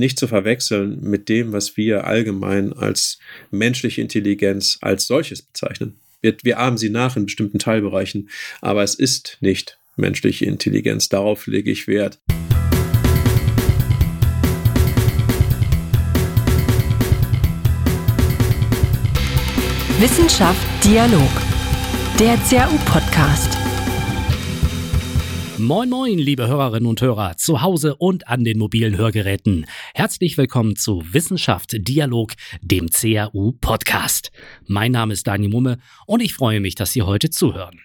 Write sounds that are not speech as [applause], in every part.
nicht zu verwechseln mit dem, was wir allgemein als menschliche Intelligenz als solches bezeichnen. Wir, wir ahmen sie nach in bestimmten Teilbereichen, aber es ist nicht menschliche Intelligenz. Darauf lege ich Wert. Wissenschaft Dialog. Der CAU-Podcast. Moin moin, liebe Hörerinnen und Hörer, zu Hause und an den mobilen Hörgeräten. Herzlich willkommen zu Wissenschaft Dialog, dem CAU Podcast. Mein Name ist Dani Mumme und ich freue mich, dass Sie heute zuhören.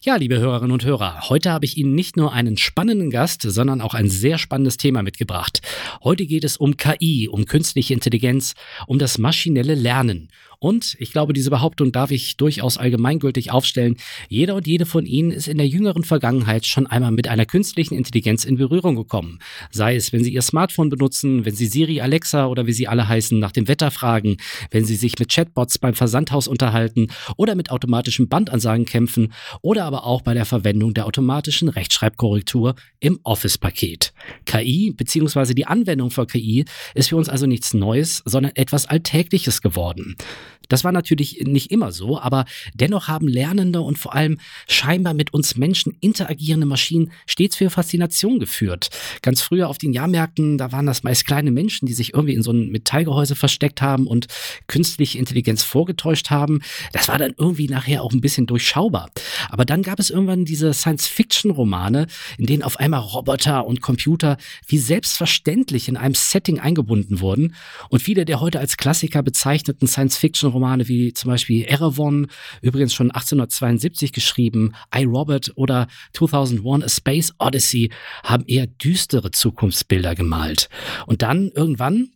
Ja, liebe Hörerinnen und Hörer, heute habe ich Ihnen nicht nur einen spannenden Gast, sondern auch ein sehr spannendes Thema mitgebracht. Heute geht es um KI, um künstliche Intelligenz, um das maschinelle Lernen und ich glaube, diese Behauptung darf ich durchaus allgemeingültig aufstellen. Jeder und jede von Ihnen ist in der jüngeren Vergangenheit schon einmal mit einer künstlichen Intelligenz in Berührung gekommen. Sei es, wenn Sie Ihr Smartphone benutzen, wenn Sie Siri, Alexa oder wie sie alle heißen, nach dem Wetter fragen, wenn Sie sich mit Chatbots beim Versandhaus unterhalten oder mit automatischen Bandansagen kämpfen oder aber auch bei der Verwendung der automatischen Rechtschreibkorrektur im Office-Paket. KI bzw. die Anwendung von KI ist für uns also nichts Neues, sondern etwas Alltägliches geworden. Das war natürlich nicht immer so, aber dennoch haben lernende und vor allem scheinbar mit uns Menschen interagierende Maschinen stets für Faszination geführt. Ganz früher auf den Jahrmärkten, da waren das meist kleine Menschen, die sich irgendwie in so ein Metallgehäuse versteckt haben und künstliche Intelligenz vorgetäuscht haben. Das war dann irgendwie nachher auch ein bisschen durchschaubar. Aber dann gab es irgendwann diese Science-Fiction-Romane, in denen auf einmal Roboter und Computer wie selbstverständlich in einem Setting eingebunden wurden und viele der heute als Klassiker bezeichneten Science-Fiction Romane wie zum Beispiel Erevan, übrigens schon 1872 geschrieben, I, Robert oder 2001 A Space Odyssey haben eher düstere Zukunftsbilder gemalt. Und dann irgendwann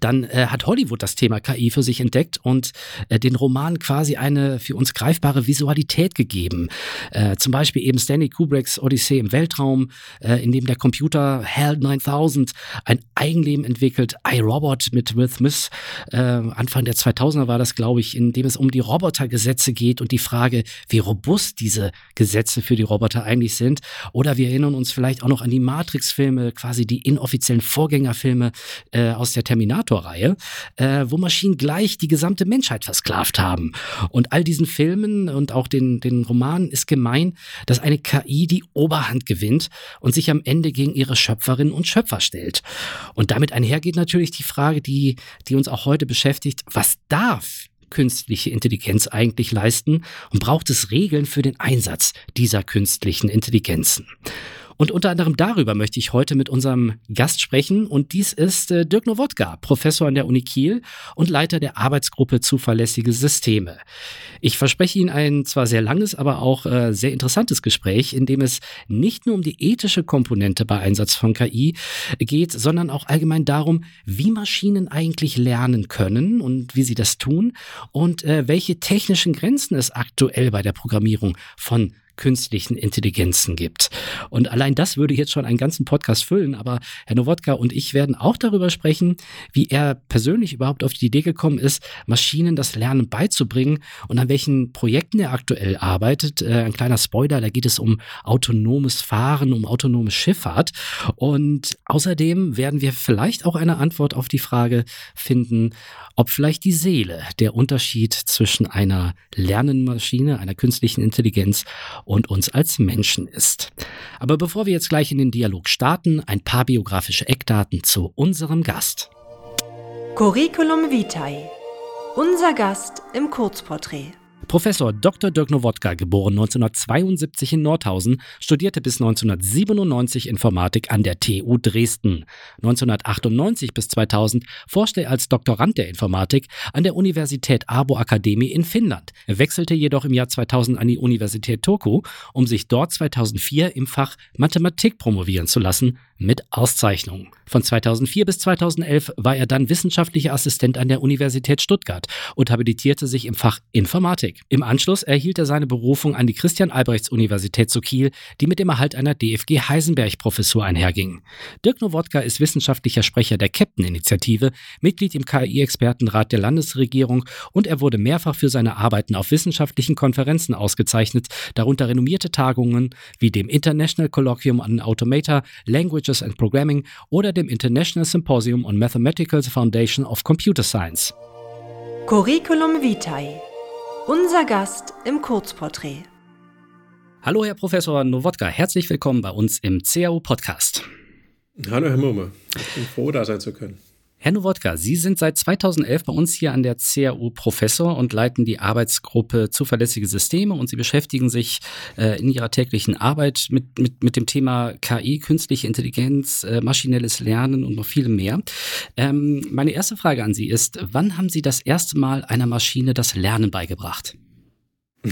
dann äh, hat Hollywood das Thema KI für sich entdeckt und äh, den Roman quasi eine für uns greifbare Visualität gegeben. Äh, zum Beispiel eben Stanley Kubricks Odyssee im Weltraum, äh, in dem der Computer HAL 9000 ein Eigenleben entwickelt. iRobot mit Will Smith, äh, Anfang der 2000er war das, glaube ich, in dem es um die Robotergesetze geht und die Frage, wie robust diese Gesetze für die Roboter eigentlich sind. Oder wir erinnern uns vielleicht auch noch an die Matrix-Filme, quasi die inoffiziellen Vorgängerfilme äh, aus der Terminator Terminator-Reihe, äh, wo Maschinen gleich die gesamte Menschheit versklavt haben. Und all diesen Filmen und auch den, den Romanen ist gemein, dass eine KI die Oberhand gewinnt und sich am Ende gegen ihre Schöpferinnen und Schöpfer stellt. Und damit einhergeht natürlich die Frage, die, die uns auch heute beschäftigt, was darf künstliche Intelligenz eigentlich leisten und braucht es Regeln für den Einsatz dieser künstlichen Intelligenzen? Und unter anderem darüber möchte ich heute mit unserem Gast sprechen. Und dies ist äh, Dirk Nowodka, Professor an der Uni Kiel und Leiter der Arbeitsgruppe Zuverlässige Systeme. Ich verspreche Ihnen ein zwar sehr langes, aber auch äh, sehr interessantes Gespräch, in dem es nicht nur um die ethische Komponente bei Einsatz von KI geht, sondern auch allgemein darum, wie Maschinen eigentlich lernen können und wie sie das tun und äh, welche technischen Grenzen es aktuell bei der Programmierung von künstlichen Intelligenzen gibt. Und allein das würde jetzt schon einen ganzen Podcast füllen, aber Herr Nowodka und ich werden auch darüber sprechen, wie er persönlich überhaupt auf die Idee gekommen ist, Maschinen das Lernen beizubringen und an welchen Projekten er aktuell arbeitet. Äh, ein kleiner Spoiler, da geht es um autonomes Fahren, um autonome Schifffahrt. Und außerdem werden wir vielleicht auch eine Antwort auf die Frage finden, ob vielleicht die Seele der Unterschied zwischen einer Lernenmaschine, einer künstlichen Intelligenz und uns als Menschen ist. Aber bevor wir jetzt gleich in den Dialog starten, ein paar biografische Eckdaten zu unserem Gast. Curriculum Vitae. Unser Gast im Kurzporträt. Professor Dr. Dirk Nowodka, geboren 1972 in Nordhausen, studierte bis 1997 Informatik an der TU Dresden. 1998 bis 2000 forschte er als Doktorand der Informatik an der Universität Arbo Akademie in Finnland. Er wechselte jedoch im Jahr 2000 an die Universität Turku, um sich dort 2004 im Fach Mathematik promovieren zu lassen, mit Auszeichnung. Von 2004 bis 2011 war er dann wissenschaftlicher Assistent an der Universität Stuttgart und habilitierte sich im Fach Informatik. Im Anschluss erhielt er seine Berufung an die Christian-Albrechts-Universität zu Kiel, die mit dem Erhalt einer DFG Heisenberg-Professur einherging. Dirk Nowodka ist wissenschaftlicher Sprecher der Captain-Initiative, Mitglied im KI-Expertenrat der Landesregierung und er wurde mehrfach für seine Arbeiten auf wissenschaftlichen Konferenzen ausgezeichnet, darunter renommierte Tagungen wie dem International Colloquium on Automata, Language Languages and Programming oder dem International Symposium on Mathematical Foundation of Computer Science. Curriculum Vitae. Unser Gast im Kurzporträt. Hallo, Herr Professor Nowodka, herzlich willkommen bei uns im CAU Podcast. Hallo, Herr Murme. Ich bin froh, da sein zu können. Herr Nowodka, Sie sind seit 2011 bei uns hier an der CAU Professor und leiten die Arbeitsgruppe Zuverlässige Systeme und Sie beschäftigen sich äh, in Ihrer täglichen Arbeit mit, mit, mit dem Thema KI, künstliche Intelligenz, äh, maschinelles Lernen und noch viel mehr. Ähm, meine erste Frage an Sie ist, wann haben Sie das erste Mal einer Maschine das Lernen beigebracht? [laughs]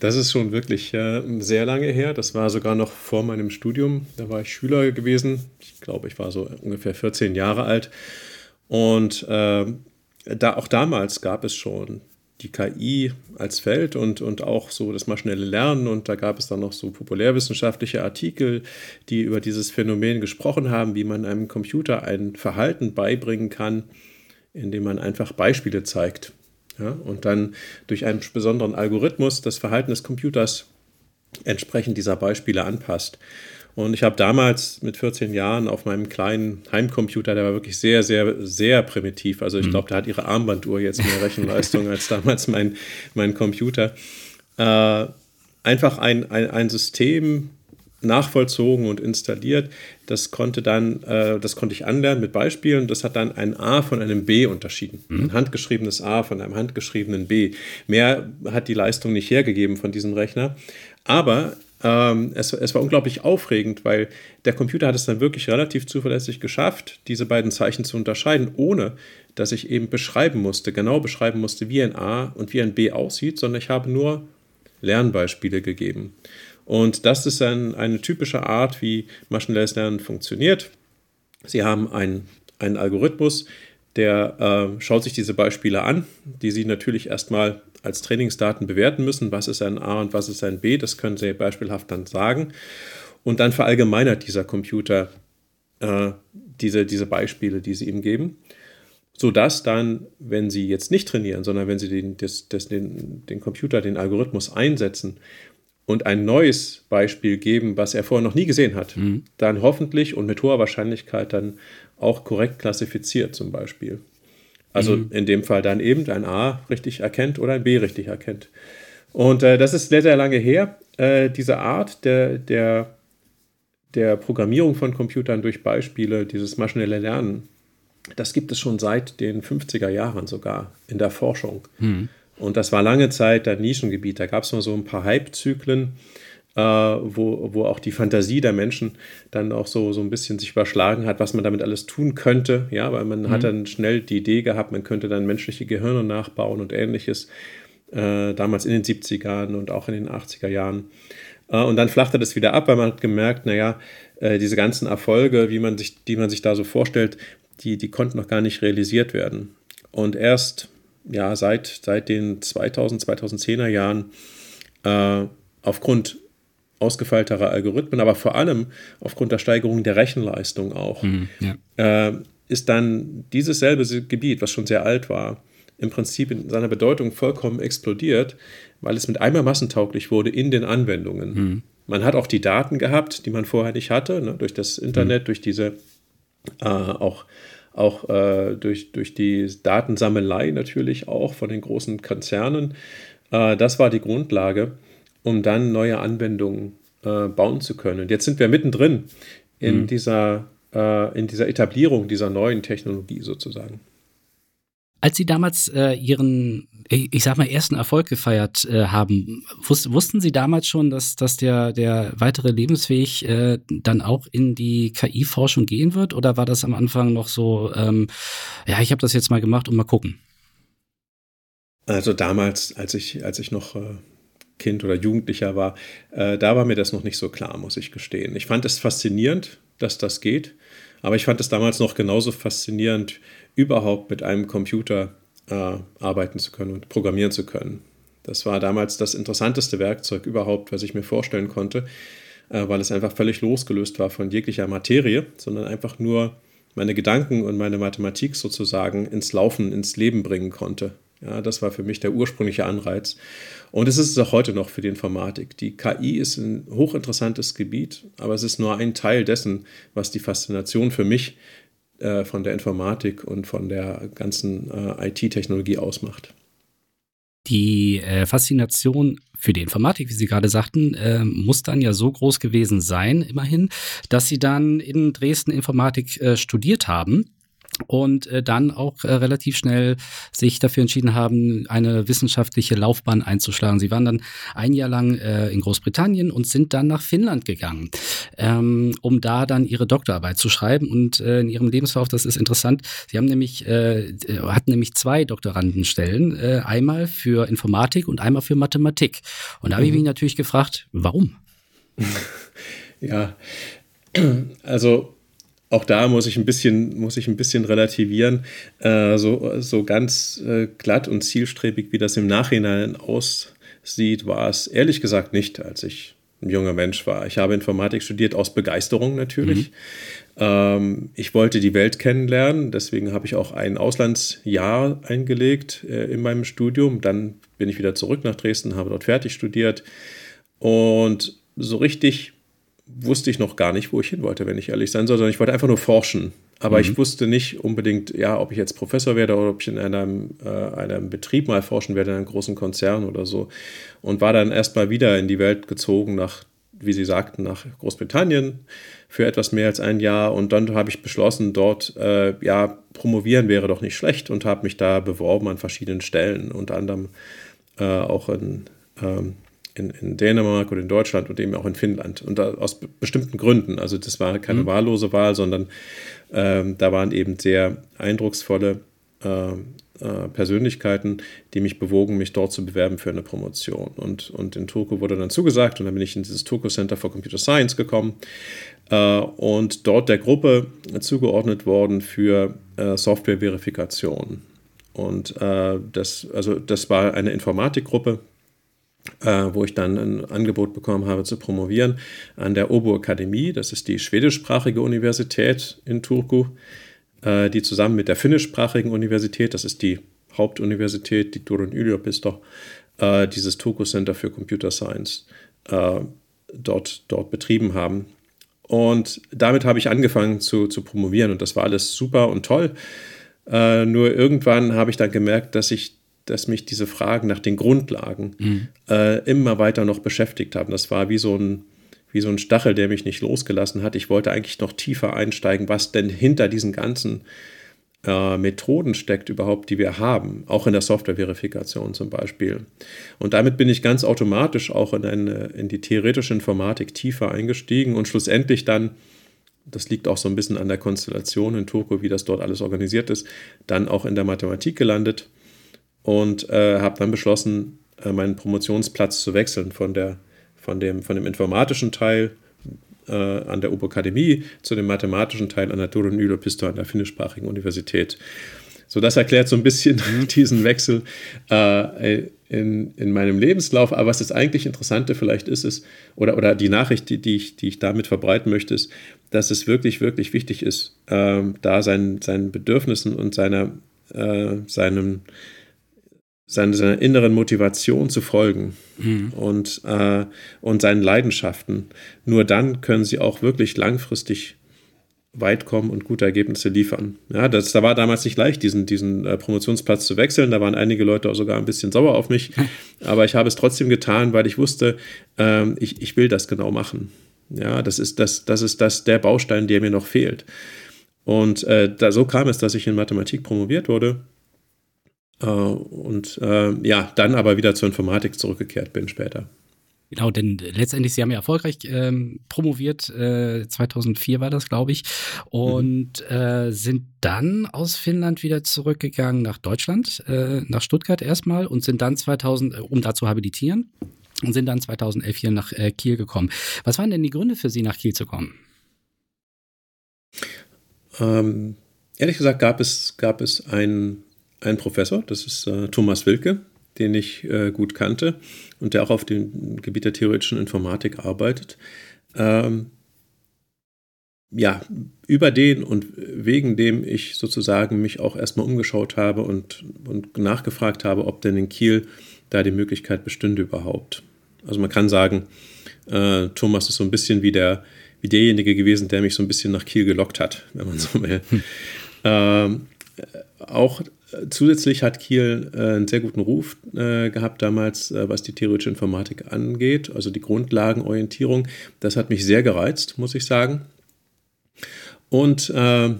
Das ist schon wirklich äh, sehr lange her. Das war sogar noch vor meinem Studium. Da war ich Schüler gewesen. Ich glaube, ich war so ungefähr 14 Jahre alt. Und äh, da, auch damals gab es schon die KI als Feld und, und auch so das maschinelle Lernen. Und da gab es dann noch so populärwissenschaftliche Artikel, die über dieses Phänomen gesprochen haben, wie man einem Computer ein Verhalten beibringen kann, indem man einfach Beispiele zeigt. Ja, und dann durch einen besonderen Algorithmus das Verhalten des Computers entsprechend dieser Beispiele anpasst. Und ich habe damals mit 14 Jahren auf meinem kleinen Heimcomputer, der war wirklich sehr, sehr, sehr primitiv. Also ich mhm. glaube, da hat ihre Armbanduhr jetzt mehr Rechenleistung als damals mein, mein Computer. Äh, einfach ein, ein, ein System nachvollzogen und installiert. Das konnte dann, äh, das konnte ich anlernen mit Beispielen. Das hat dann ein A von einem B unterschieden. Mhm. Ein handgeschriebenes A von einem handgeschriebenen B. Mehr hat die Leistung nicht hergegeben von diesem Rechner. Aber ähm, es, es, war unglaublich aufregend, weil der Computer hat es dann wirklich relativ zuverlässig geschafft, diese beiden Zeichen zu unterscheiden, ohne dass ich eben beschreiben musste, genau beschreiben musste, wie ein A und wie ein B aussieht, sondern ich habe nur Lernbeispiele gegeben. Und das ist ein, eine typische Art, wie maschinelles Lernen funktioniert. Sie haben einen, einen Algorithmus, der äh, schaut sich diese Beispiele an, die Sie natürlich erstmal als Trainingsdaten bewerten müssen. Was ist ein A und was ist ein B? Das können Sie beispielhaft dann sagen. Und dann verallgemeinert dieser Computer äh, diese, diese Beispiele, die Sie ihm geben sodass dann, wenn Sie jetzt nicht trainieren, sondern wenn Sie den, das, das, den, den Computer, den Algorithmus einsetzen und ein neues Beispiel geben, was er vorher noch nie gesehen hat, mhm. dann hoffentlich und mit hoher Wahrscheinlichkeit dann auch korrekt klassifiziert zum Beispiel. Also mhm. in dem Fall dann eben ein A richtig erkennt oder ein B richtig erkennt. Und äh, das ist sehr, sehr lange her. Äh, diese Art der, der, der Programmierung von Computern durch Beispiele, dieses maschinelle Lernen, das gibt es schon seit den 50er Jahren sogar in der Forschung. Mhm. Und das war lange Zeit ein Nischengebiet. Da gab es nur so ein paar Hype-Zyklen, äh, wo, wo auch die Fantasie der Menschen dann auch so, so ein bisschen sich überschlagen hat, was man damit alles tun könnte. Ja, weil man mhm. hat dann schnell die Idee gehabt, man könnte dann menschliche Gehirne nachbauen und ähnliches. Äh, damals in den 70er und auch in den 80er Jahren. Äh, und dann flachte das wieder ab, weil man hat gemerkt, naja, äh, diese ganzen Erfolge, wie man sich, die man sich da so vorstellt, die, die konnten noch gar nicht realisiert werden. Und erst ja, seit, seit den 2000, 2010er Jahren äh, aufgrund ausgefeilterer Algorithmen, aber vor allem aufgrund der Steigerung der Rechenleistung auch, mhm, ja. äh, ist dann dieses selbe Gebiet, was schon sehr alt war, im Prinzip in seiner Bedeutung vollkommen explodiert, weil es mit einmal massentauglich wurde in den Anwendungen. Mhm. Man hat auch die Daten gehabt, die man vorher nicht hatte, ne, durch das Internet, mhm. durch diese äh, auch auch äh, durch, durch die Datensammelei natürlich auch von den großen Konzernen. Äh, das war die Grundlage, um dann neue Anwendungen äh, bauen zu können. Und jetzt sind wir mittendrin in, mhm. dieser, äh, in dieser Etablierung dieser neuen Technologie sozusagen. Als Sie damals äh, Ihren, ich sag mal, ersten Erfolg gefeiert äh, haben, wus wussten Sie damals schon, dass, dass der, der weitere Lebensweg äh, dann auch in die KI-Forschung gehen wird? Oder war das am Anfang noch so, ähm, ja, ich habe das jetzt mal gemacht und mal gucken? Also damals, als ich, als ich noch äh, Kind oder Jugendlicher war, äh, da war mir das noch nicht so klar, muss ich gestehen. Ich fand es faszinierend, dass das geht, aber ich fand es damals noch genauso faszinierend, überhaupt mit einem Computer äh, arbeiten zu können und programmieren zu können. Das war damals das interessanteste Werkzeug überhaupt, was ich mir vorstellen konnte, äh, weil es einfach völlig losgelöst war von jeglicher Materie, sondern einfach nur meine Gedanken und meine Mathematik sozusagen ins Laufen, ins Leben bringen konnte. Ja, das war für mich der ursprüngliche Anreiz. Und es ist es auch heute noch für die Informatik. Die KI ist ein hochinteressantes Gebiet, aber es ist nur ein Teil dessen, was die Faszination für mich äh, von der Informatik und von der ganzen äh, IT-Technologie ausmacht. Die äh, Faszination für die Informatik, wie Sie gerade sagten, äh, muss dann ja so groß gewesen sein, immerhin, dass Sie dann in Dresden Informatik äh, studiert haben und äh, dann auch äh, relativ schnell sich dafür entschieden haben, eine wissenschaftliche Laufbahn einzuschlagen. Sie waren dann ein Jahr lang äh, in Großbritannien und sind dann nach Finnland gegangen, ähm, um da dann ihre Doktorarbeit zu schreiben. Und äh, in ihrem Lebenslauf, das ist interessant, sie haben nämlich äh, hatten nämlich zwei Doktorandenstellen, äh, einmal für Informatik und einmal für Mathematik. Und da habe ich mich mhm. natürlich gefragt, warum? [laughs] Ja, also auch da muss ich ein bisschen, muss ich ein bisschen relativieren. Äh, so, so ganz äh, glatt und zielstrebig, wie das im Nachhinein aussieht, war es ehrlich gesagt nicht, als ich ein junger Mensch war. Ich habe Informatik studiert aus Begeisterung natürlich. Mhm. Ähm, ich wollte die Welt kennenlernen, deswegen habe ich auch ein Auslandsjahr eingelegt äh, in meinem Studium. Dann bin ich wieder zurück nach Dresden, habe dort fertig studiert. Und so richtig wusste ich noch gar nicht, wo ich hin wollte, wenn ich ehrlich sein soll, sondern ich wollte einfach nur forschen. Aber mhm. ich wusste nicht unbedingt, ja, ob ich jetzt Professor werde oder ob ich in einem, äh, einem Betrieb mal forschen werde, in einem großen Konzern oder so. Und war dann erstmal wieder in die Welt gezogen, nach, wie Sie sagten, nach Großbritannien für etwas mehr als ein Jahr. Und dann habe ich beschlossen, dort, äh, ja, promovieren wäre doch nicht schlecht und habe mich da beworben an verschiedenen Stellen, unter anderem äh, auch in. Ähm, in, in, Dänemark oder in Deutschland und eben auch in Finnland. Und aus bestimmten Gründen. Also das war keine mhm. wahllose Wahl, sondern ähm, da waren eben sehr eindrucksvolle äh, äh, Persönlichkeiten, die mich bewogen, mich dort zu bewerben für eine Promotion. Und, und in Turku wurde dann zugesagt und dann bin ich in dieses Turku Center for Computer Science gekommen äh, und dort der Gruppe zugeordnet worden für äh, Software-Verifikation. Und äh, das, also das war eine Informatikgruppe, äh, wo ich dann ein Angebot bekommen habe zu promovieren an der Obo Akademie. Das ist die schwedischsprachige Universität in Turku, äh, die zusammen mit der finnischsprachigen Universität, das ist die Hauptuniversität, die Turun yliopisto, äh, dieses Turku Center für Computer Science äh, dort, dort betrieben haben. Und damit habe ich angefangen zu, zu promovieren und das war alles super und toll. Äh, nur irgendwann habe ich dann gemerkt, dass ich dass mich diese Fragen nach den Grundlagen mhm. äh, immer weiter noch beschäftigt haben. Das war wie so ein wie so ein Stachel, der mich nicht losgelassen hat. Ich wollte eigentlich noch tiefer einsteigen, was denn hinter diesen ganzen äh, Methoden steckt überhaupt, die wir haben, auch in der Software-Verifikation zum Beispiel. Und damit bin ich ganz automatisch auch in, eine, in die theoretische Informatik tiefer eingestiegen und schlussendlich dann, das liegt auch so ein bisschen an der Konstellation in Turku, wie das dort alles organisiert ist, dann auch in der Mathematik gelandet und äh, habe dann beschlossen, äh, meinen Promotionsplatz zu wechseln von, der, von, dem, von dem informatischen Teil äh, an der UB-Akademie zu dem mathematischen Teil an der Turun Yliopisto an der finnischsprachigen Universität. So, das erklärt so ein bisschen [laughs] mhm. diesen Wechsel äh, in, in meinem Lebenslauf. Aber was das eigentlich Interessante vielleicht ist, ist oder, oder die Nachricht, die, die, ich, die ich damit verbreiten möchte, ist, dass es wirklich, wirklich wichtig ist, äh, da seinen, seinen Bedürfnissen und seiner, äh, seinem, seiner, seiner inneren Motivation zu folgen mhm. und, äh, und seinen Leidenschaften. Nur dann können sie auch wirklich langfristig weit kommen und gute Ergebnisse liefern. Ja, das, da war damals nicht leicht, diesen, diesen äh, Promotionsplatz zu wechseln. Da waren einige Leute auch sogar ein bisschen sauer auf mich. Aber ich habe es trotzdem getan, weil ich wusste, ähm, ich, ich will das genau machen. Ja, das ist, das, das ist das, der Baustein, der mir noch fehlt. Und äh, da, so kam es, dass ich in Mathematik promoviert wurde äh, und äh, ja, dann aber wieder zur Informatik zurückgekehrt bin später. Genau, denn letztendlich, Sie haben ja erfolgreich ähm, promoviert, äh, 2004 war das, glaube ich, und mhm. äh, sind dann aus Finnland wieder zurückgegangen nach Deutschland, äh, nach Stuttgart erstmal und sind dann 2000, äh, um da zu habilitieren, und sind dann 2011 hier nach äh, Kiel gekommen. Was waren denn die Gründe für Sie, nach Kiel zu kommen? Ähm, ehrlich gesagt gab es, gab es ein ein Professor, das ist äh, Thomas Wilke, den ich äh, gut kannte und der auch auf dem Gebiet der theoretischen Informatik arbeitet. Ähm, ja, über den und wegen dem ich sozusagen mich auch erstmal umgeschaut habe und, und nachgefragt habe, ob denn in Kiel da die Möglichkeit bestünde überhaupt. Also man kann sagen, äh, Thomas ist so ein bisschen wie, der, wie derjenige gewesen, der mich so ein bisschen nach Kiel gelockt hat, wenn man so will. Hm. Ähm, auch zusätzlich hat Kiel äh, einen sehr guten Ruf äh, gehabt damals, äh, was die theoretische Informatik angeht, also die Grundlagenorientierung. Das hat mich sehr gereizt, muss ich sagen. Und äh,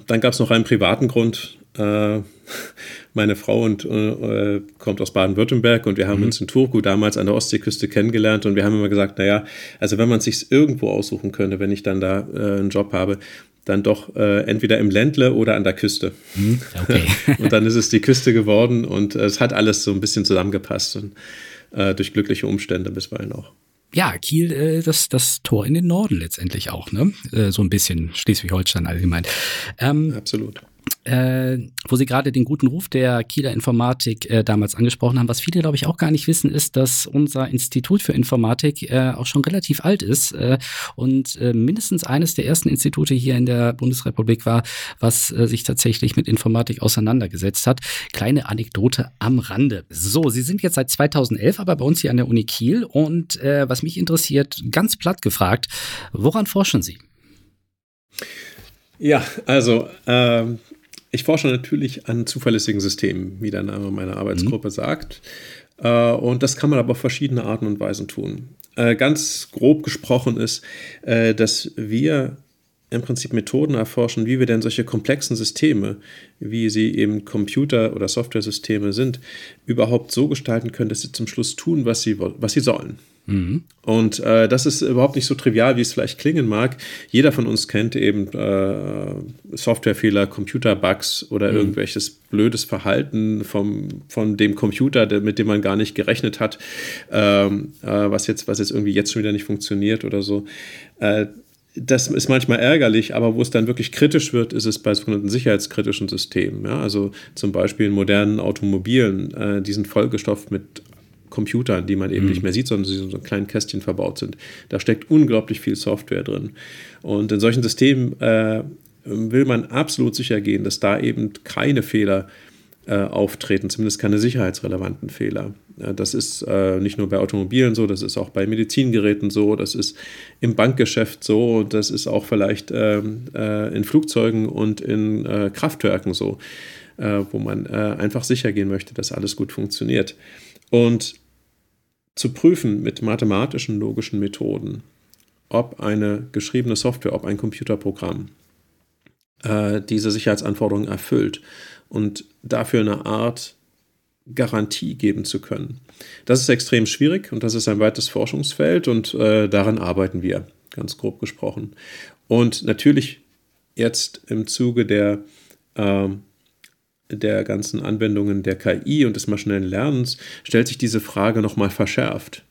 dann gab es noch einen privaten Grund. Äh, [laughs] meine Frau und, äh, kommt aus Baden-Württemberg und wir haben mhm. uns in Turku damals an der Ostseeküste kennengelernt und wir haben immer gesagt, naja, also wenn man es sich irgendwo aussuchen könnte, wenn ich dann da einen Job habe, dann doch äh, entweder im Ländle oder an der Küste. Mhm, okay. [laughs] und dann ist es die Küste geworden und äh, es hat alles so ein bisschen zusammengepasst und äh, durch glückliche Umstände bisweilen auch. Ja, Kiel, äh, das, das Tor in den Norden letztendlich auch, ne? Äh, so ein bisschen Schleswig-Holstein allgemein. Ähm, Absolut äh, wo Sie gerade den guten Ruf der Kieler Informatik äh, damals angesprochen haben. Was viele, glaube ich, auch gar nicht wissen, ist, dass unser Institut für Informatik äh, auch schon relativ alt ist äh, und äh, mindestens eines der ersten Institute hier in der Bundesrepublik war, was äh, sich tatsächlich mit Informatik auseinandergesetzt hat. Kleine Anekdote am Rande. So, Sie sind jetzt seit 2011 aber bei uns hier an der Uni Kiel und was mich interessiert, ganz platt gefragt, woran forschen Sie? Ja, also ähm, ich forsche natürlich an zuverlässigen Systemen, wie der Name meiner Arbeitsgruppe mhm. sagt. Äh, und das kann man aber auf verschiedene Arten und Weisen tun. Äh, ganz grob gesprochen ist, äh, dass wir im Prinzip Methoden erforschen, wie wir denn solche komplexen Systeme, wie sie eben Computer- oder Software-Systeme sind, überhaupt so gestalten können, dass sie zum Schluss tun, was sie, was sie sollen. Mhm. Und äh, das ist überhaupt nicht so trivial, wie es vielleicht klingen mag. Jeder von uns kennt eben äh, Softwarefehler, Computerbugs oder mhm. irgendwelches blödes Verhalten vom, von dem Computer, der, mit dem man gar nicht gerechnet hat, ähm, äh, was, jetzt, was jetzt irgendwie jetzt schon wieder nicht funktioniert oder so. Äh, das ist manchmal ärgerlich, aber wo es dann wirklich kritisch wird, ist es bei sogenannten sicherheitskritischen Systemen. Ja? Also zum Beispiel in modernen Automobilen, äh, die sind vollgestopft mit Computern, die man eben mhm. nicht mehr sieht, sondern sie in so kleinen Kästchen verbaut sind. Da steckt unglaublich viel Software drin. Und in solchen Systemen äh, will man absolut sicher gehen, dass da eben keine Fehler äh, auftreten, zumindest keine sicherheitsrelevanten Fehler. Äh, das ist äh, nicht nur bei Automobilen so, das ist auch bei Medizingeräten so, das ist im Bankgeschäft so, das ist auch vielleicht ähm, äh, in Flugzeugen und in äh, Kraftwerken so, wo man einfach sicher gehen möchte, dass alles gut funktioniert. Und zu prüfen mit mathematischen, logischen Methoden, ob eine geschriebene Software, ob ein Computerprogramm äh, diese Sicherheitsanforderungen erfüllt und dafür eine Art Garantie geben zu können. Das ist extrem schwierig und das ist ein weites Forschungsfeld und äh, daran arbeiten wir, ganz grob gesprochen. Und natürlich jetzt im Zuge der äh, der ganzen Anwendungen der KI und des maschinellen Lernens stellt sich diese Frage nochmal verschärft.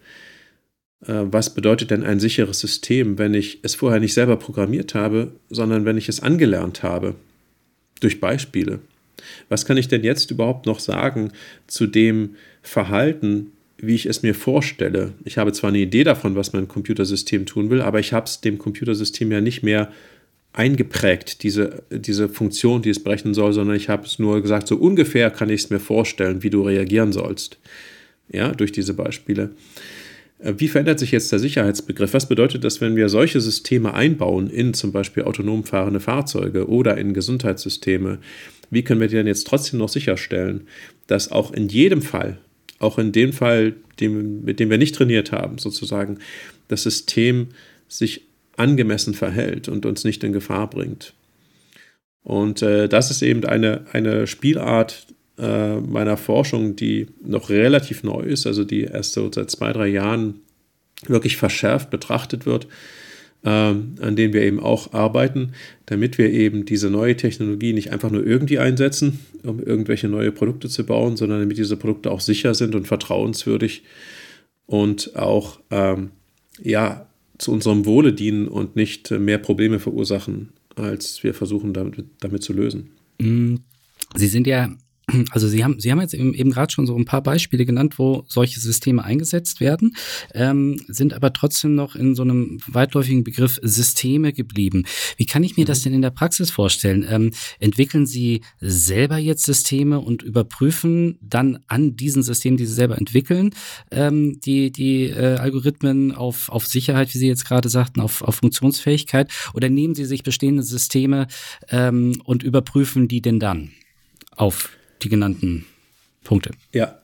Äh, was bedeutet denn ein sicheres System, wenn ich es vorher nicht selber programmiert habe, sondern wenn ich es angelernt habe? Durch Beispiele. Was kann ich denn jetzt überhaupt noch sagen zu dem Verhalten, wie ich es mir vorstelle? Ich habe zwar eine Idee davon, was mein Computersystem tun will, aber ich habe es dem Computersystem ja nicht mehr eingeprägt, diese, diese Funktion, die es berechnen soll, sondern ich habe es nur gesagt, so ungefähr kann ich es mir vorstellen, wie du reagieren sollst. Ja, durch diese Beispiele. Äh, wie verändert sich jetzt der Sicherheitsbegriff? Was bedeutet das, wenn wir solche Systeme einbauen in zum Beispiel autonom fahrende Fahrzeuge oder in Gesundheitssysteme? Wie können wir die denn jetzt trotzdem noch sicherstellen, dass auch in jedem Fall, auch in dem Fall, dem, mit dem wir nicht trainiert haben, sozusagen, das System sich angemessen verhält und uns nicht in Gefahr bringt. Und äh, das ist eben eine, eine Spielart äh, meiner Forschung, die noch relativ neu ist, also die erst so seit zwei, drei Jahren wirklich verschärft betrachtet wird, äh, an denen wir eben auch arbeiten, damit wir eben diese neue Technologie nicht einfach nur irgendwie einsetzen, um irgendwelche neue Produkte zu bauen, sondern damit diese Produkte auch sicher sind und vertrauenswürdig und auch ähm, ja, zu unserem Wohle dienen und nicht mehr Probleme verursachen, als wir versuchen damit, damit zu lösen. Mm, Sie sind ja [clears throat] Also Sie haben, Sie haben jetzt eben, eben gerade schon so ein paar Beispiele genannt, wo solche Systeme eingesetzt werden, ähm, sind aber trotzdem noch in so einem weitläufigen Begriff Systeme geblieben. Wie kann ich mir das mhm. denn in der Praxis vorstellen? Ähm, entwickeln Sie selber jetzt Systeme und überprüfen dann an diesen Systemen, die Sie selber entwickeln, ähm, die, die äh, Algorithmen auf, auf Sicherheit, wie Sie jetzt gerade sagten, auf, auf Funktionsfähigkeit? Oder nehmen Sie sich bestehende Systeme ähm, und überprüfen die denn dann auf die genannten Punkte. Ja,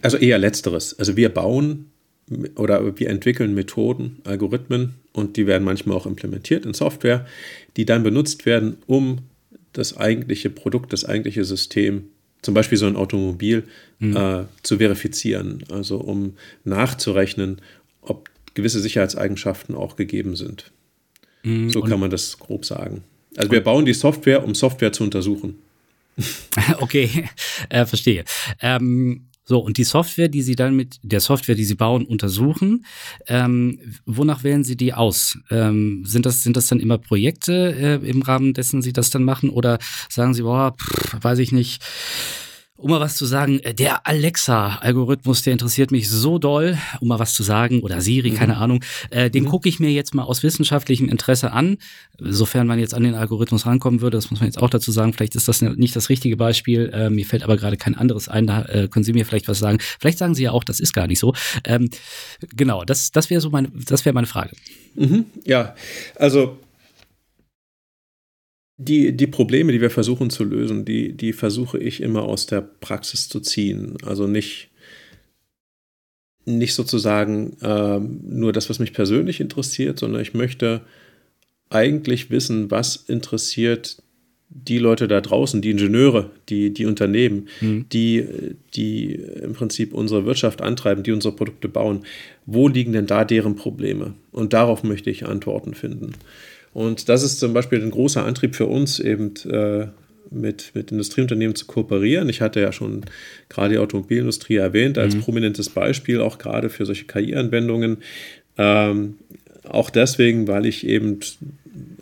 also eher letzteres. Also wir bauen oder wir entwickeln Methoden, Algorithmen und die werden manchmal auch implementiert in Software, die dann benutzt werden, um das eigentliche Produkt, das eigentliche System, zum Beispiel so ein Automobil, mhm. äh, zu verifizieren. Also um nachzurechnen, ob gewisse Sicherheitseigenschaften auch gegeben sind. Mhm. So kann man das grob sagen. Also wir bauen die Software, um Software zu untersuchen. [laughs] okay, äh, verstehe. Ähm, so, und die Software, die Sie dann mit der Software, die Sie bauen, untersuchen, ähm, wonach wählen Sie die aus? Ähm, sind, das, sind das dann immer Projekte äh, im Rahmen dessen Sie das dann machen? Oder sagen Sie, boah, pff, weiß ich nicht, um mal was zu sagen, äh, der Alexa-Algorithmus, der interessiert mich so doll, um mal was zu sagen, oder Siri, mhm. keine Ahnung, äh, den mhm. gucke ich mir jetzt mal aus wissenschaftlichem Interesse an, sofern man jetzt an den Algorithmus rankommen würde, das muss man jetzt auch dazu sagen, vielleicht ist das nicht das richtige Beispiel, äh, mir fällt aber gerade kein anderes ein, da äh, können Sie mir vielleicht was sagen. Vielleicht sagen Sie ja auch, das ist gar nicht so. Ähm, genau, das, das wäre so meine, das wäre meine Frage. Mhm. Ja, also die, die Probleme, die wir versuchen zu lösen, die, die versuche ich immer aus der Praxis zu ziehen. Also nicht, nicht sozusagen äh, nur das, was mich persönlich interessiert, sondern ich möchte eigentlich wissen, was interessiert die Leute da draußen, die Ingenieure, die, die Unternehmen, mhm. die, die im Prinzip unsere Wirtschaft antreiben, die unsere Produkte bauen. Wo liegen denn da deren Probleme? Und darauf möchte ich Antworten finden. Und das ist zum Beispiel ein großer Antrieb für uns, eben äh, mit, mit Industrieunternehmen zu kooperieren. Ich hatte ja schon gerade die Automobilindustrie erwähnt als mhm. prominentes Beispiel, auch gerade für solche KI-Anwendungen. Ähm, auch deswegen, weil ich eben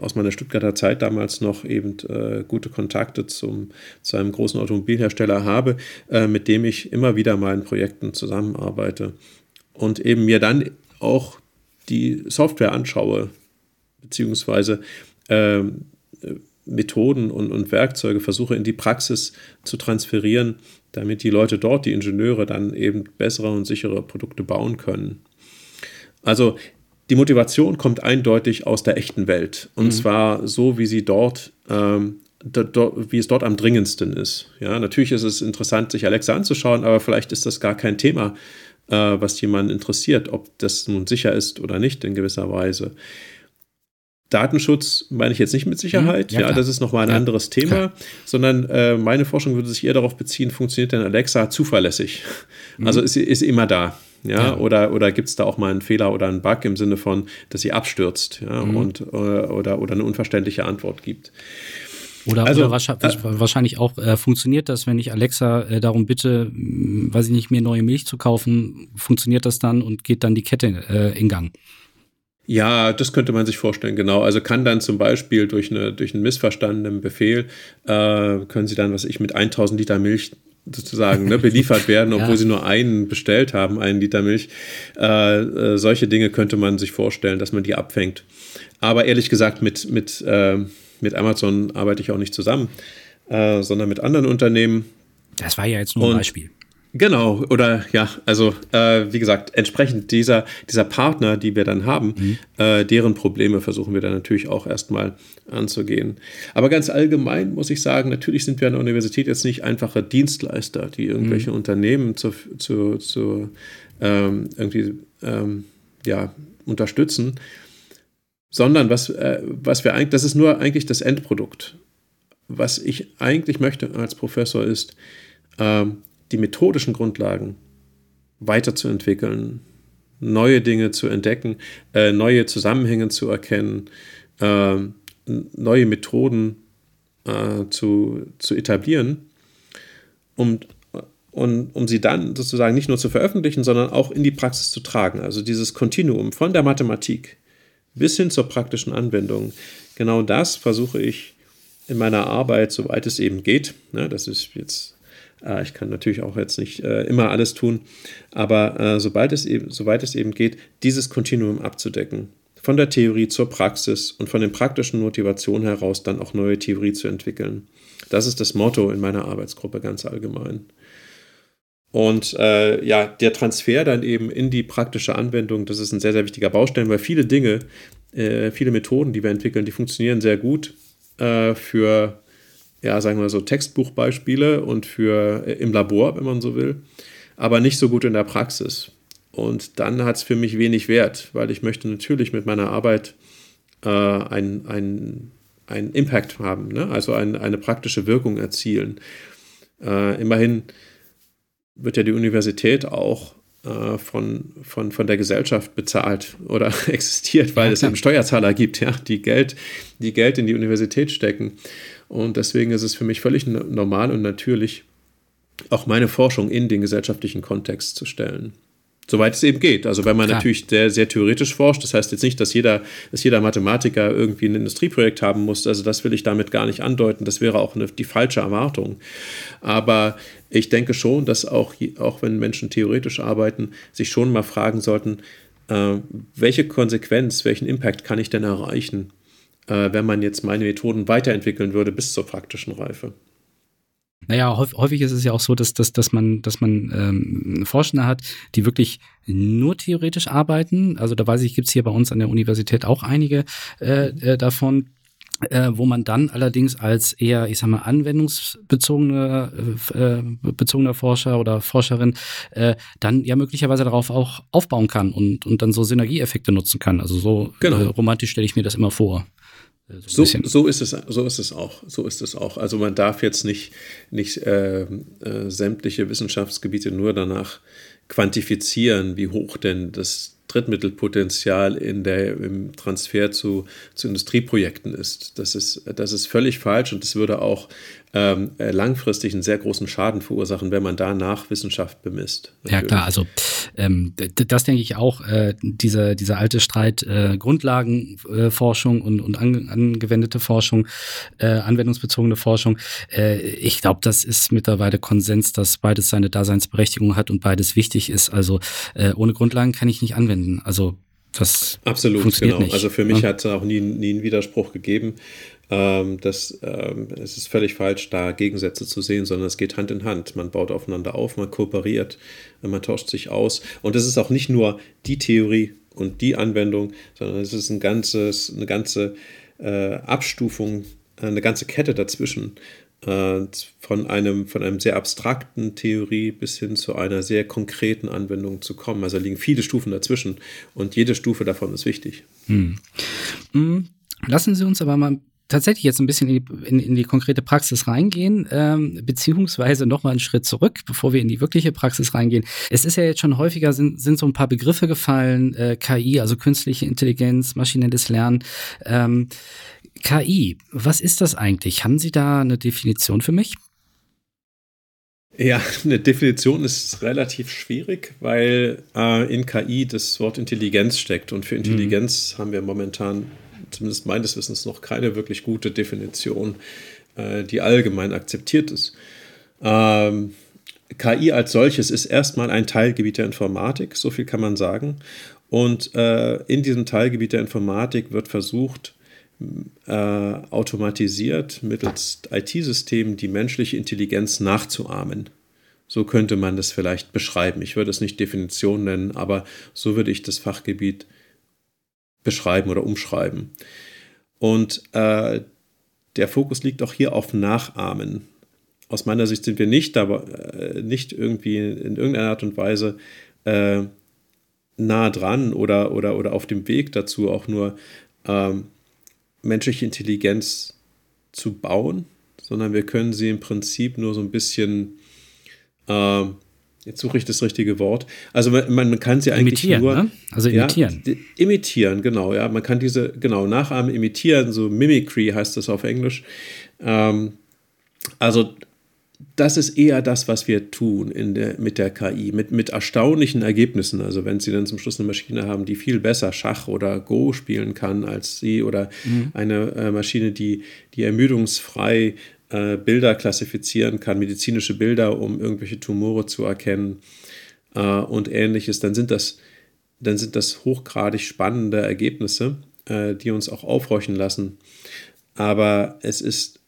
aus meiner Stuttgarter Zeit damals noch eben äh, gute Kontakte zum, zu einem großen Automobilhersteller habe, äh, mit dem ich immer wieder mal in Projekten zusammenarbeite und eben mir dann auch die Software anschaue, beziehungsweise ähm, Methoden und, und Werkzeuge versuche in die Praxis zu transferieren, damit die Leute dort, die Ingenieure, dann eben bessere und sichere Produkte bauen können. Also die Motivation kommt eindeutig aus der echten Welt. Und mhm. zwar so, wie sie dort, ähm, wie es dort am dringendsten ist. Ja, natürlich ist es interessant, sich Alexa anzuschauen, aber vielleicht ist das gar kein Thema, äh, was jemanden interessiert, ob das nun sicher ist oder nicht in gewisser Weise. Datenschutz meine ich jetzt nicht mit Sicherheit, mhm. ja, ja das ist nochmal ein ja, anderes Thema, klar. sondern äh, meine Forschung würde sich eher darauf beziehen, funktioniert denn Alexa zuverlässig? Mhm. Also ist sie ist immer da. Ja, ja. oder, oder gibt es da auch mal einen Fehler oder einen Bug im Sinne von, dass sie abstürzt ja, mhm. und, äh, oder, oder eine unverständliche Antwort gibt. Oder, also, oder wahrscheinlich, äh, wahrscheinlich auch äh, funktioniert das, wenn ich Alexa äh, darum bitte, mh, weiß ich nicht, mir neue Milch zu kaufen, funktioniert das dann und geht dann die Kette äh, in Gang? Ja, das könnte man sich vorstellen, genau. Also kann dann zum Beispiel durch, eine, durch einen missverstandenen Befehl, äh, können Sie dann, was ich, mit 1000 Liter Milch sozusagen ne, beliefert werden, [laughs] obwohl ja. sie nur einen bestellt haben, einen Liter Milch. Äh, äh, solche Dinge könnte man sich vorstellen, dass man die abfängt. Aber ehrlich gesagt, mit, mit, äh, mit Amazon arbeite ich auch nicht zusammen, äh, sondern mit anderen Unternehmen. Das war ja jetzt nur ein Beispiel. Genau, oder ja, also äh, wie gesagt, entsprechend dieser, dieser Partner, die wir dann haben, mhm. äh, deren Probleme versuchen wir dann natürlich auch erstmal anzugehen. Aber ganz allgemein muss ich sagen, natürlich sind wir an der Universität jetzt nicht einfache Dienstleister, die irgendwelche mhm. Unternehmen zu, zu, zu ähm, irgendwie ähm, ja, unterstützen, sondern was, äh, was wir eigentlich, das ist nur eigentlich das Endprodukt. Was ich eigentlich möchte als Professor ist, ähm, die methodischen Grundlagen weiterzuentwickeln, neue Dinge zu entdecken, äh, neue Zusammenhänge zu erkennen, äh, neue Methoden äh, zu, zu etablieren, um, um, um sie dann sozusagen nicht nur zu veröffentlichen, sondern auch in die Praxis zu tragen. Also dieses Kontinuum von der Mathematik bis hin zur praktischen Anwendung. Genau das versuche ich in meiner Arbeit, soweit es eben geht. Ne, das ist jetzt Äh, ich kann natürlich auch jetzt nicht äh, immer alles tun, aber äh, sobald es eben, soweit es eben geht, dieses Kontinuum abzudecken. Von der Theorie zur Praxis und von den praktischen Motivationen heraus dann auch neue Theorie zu entwickeln. Das ist das Motto in meiner Arbeitsgruppe ganz allgemein. Und äh, ja, der Transfer dann eben in die praktische Anwendung, das ist ein sehr, sehr wichtiger Baustein, weil viele Dinge, äh, viele Methoden, die wir entwickeln, die funktionieren sehr gut äh, für, ja, sagen wir so, Textbuchbeispiele und für äh, im Labor, wenn man so will, aber nicht so gut in der Praxis. Und dann hat es für mich wenig Wert, weil ich möchte natürlich mit meiner Arbeit äh, einen ein Impact haben, ne? also ein, eine praktische Wirkung erzielen. Äh, immerhin wird ja die Universität auch äh, von, von, von der Gesellschaft bezahlt oder [laughs] existiert, weil ja, es eben Steuerzahler gibt, ja, die Geld, die Geld in die Universität stecken. Und deswegen ist es für mich völlig normal und natürlich, auch meine Forschung in den gesellschaftlichen Kontext zu stellen. Soweit es eben geht. Also wenn man Klar. natürlich sehr, sehr theoretisch forscht, das heißt jetzt nicht, dass jeder, dass jeder Mathematiker irgendwie ein Industrieprojekt haben muss. Also das will ich damit gar nicht andeuten. Das wäre auch eine, die falsche Erwartung. Aber ich denke schon, dass auch, auch wenn Menschen theoretisch arbeiten, sich schon mal fragen sollten, äh, welche Konsequenz, welchen Impact kann ich denn erreichen, äh, wenn man jetzt meine Methoden weiterentwickeln würde bis zur praktischen Reife. Naja, häufig ist es ja auch so, dass, dass, dass man, dass man ähm, Forschende hat, die wirklich nur theoretisch arbeiten. Also da weiß ich, gibt's hier bei uns an der Universität auch einige äh, äh, davon. Äh, wo man dann allerdings als eher, ich sag mal, anwendungsbezogener äh, bezogener Forscher oder Forscherin äh, dann ja möglicherweise darauf auch aufbauen kann und, und dann so Synergieeffekte nutzen kann. Also so genau. äh, romantisch stelle ich mir das immer vor. So, so, so, ist es, so ist es auch. So ist es auch. Also man darf jetzt nicht, nicht äh, äh, sämtliche Wissenschaftsgebiete nur danach quantifizieren, wie hoch denn das Drittmittelpotenzial in der, im Transfer zu, zu Industrieprojekten ist. Das ist, das ist völlig falsch und das würde auch ähm, äh, langfristig einen sehr großen Schaden verursachen, wenn man danach Wissenschaft bemisst. Natürlich. Ja klar, also ähm, das denke ich auch, äh, dieser, dieser alte Streit äh, Grundlagenforschung äh, und, und an, angewendete Forschung, äh, anwendungsbezogene Forschung, äh, ich glaube, das ist mittlerweile Konsens, dass beides seine Daseinsberechtigung hat und beides wichtig ist. Also ohne Grundlagen kann ich nicht anwenden. Also das Absolut, funktioniert genau. Nicht. Also für mich ja? hat es auch nie, nie einen Widerspruch gegeben. Ähm, das, ähm, es ist völlig falsch, da Gegensätze zu sehen, sondern es geht Hand in Hand. Man baut aufeinander auf, man kooperiert, man tauscht sich aus. Und es ist auch nicht nur die Theorie und die Anwendung, sondern es ist ein ganzes, eine ganze äh, Abstufung, eine ganze Kette dazwischen. Äh, von, einem, von einem sehr abstrakten Theorie bis hin zu einer sehr konkreten Anwendung zu kommen. Also liegen viele Stufen dazwischen und jede Stufe davon ist wichtig. Hm. hm. Lassen Sie uns aber mal tatsächlich jetzt ein bisschen in die, in, in die konkrete Praxis reingehen, ähm, beziehungsweise nochmal einen Schritt zurück, bevor wir in die wirkliche Praxis reingehen. Es ist ja jetzt schon häufiger, sind, sind so ein paar Begriffe gefallen, äh, KI, also künstliche Intelligenz, maschinelles Lernen. Ähm, KI, was ist das eigentlich? Haben Sie da eine Definition für mich? Ja, eine Definition ist relativ schwierig, weil äh, in KI das Wort Intelligenz steckt. Und für mhm. Intelligenz mhm. haben wir momentan zumindest meines Wissens noch keine wirklich gute Definition, äh, die allgemein akzeptiert ist. Ähm, KI als solches ist erstmal ein Teilgebiet der Informatik, so viel kann man sagen. Und äh, in diesem Teilgebiet der Informatik wird versucht, äh, automatisiert mittels IT-Systemen die menschliche Intelligenz nachzuahmen. So könnte man das vielleicht beschreiben. Ich würde es nicht Definition nennen, aber so würde ich das Fachgebiet beschreiben oder umschreiben. Und äh, der Fokus liegt auch hier auf Nachahmen. Aus meiner Sicht sind wir nicht, aber, äh, nicht irgendwie in irgendeiner Art und Weise äh, nah dran oder, oder, oder auf dem Weg dazu, auch nur ähm, menschliche Intelligenz zu bauen, sondern wir können sie im Prinzip nur so ein bisschen äh, Jetzt suche ich das richtige Wort. Also man, man kann sie eigentlich imitieren, nur ne? also imitieren. Ja, imitieren, genau. Ja, man kann diese genau nachahmen, imitieren. So Mimicry heißt das auf Englisch. Ähm, also das ist eher das, was wir tun in der, mit der KI, mit, mit erstaunlichen Ergebnissen. Also wenn Sie dann zum Schluss eine Maschine haben, die viel besser Schach oder Go spielen kann als Sie oder mhm. eine äh, Maschine, die, die ermüdungsfrei äh, Bilder klassifizieren kann, medizinische Bilder, um irgendwelche Tumore zu erkennen äh, und ähnliches, dann sind das, dann sind das hochgradig spannende Ergebnisse, äh, die uns auch aufhorchen lassen. Aber es ist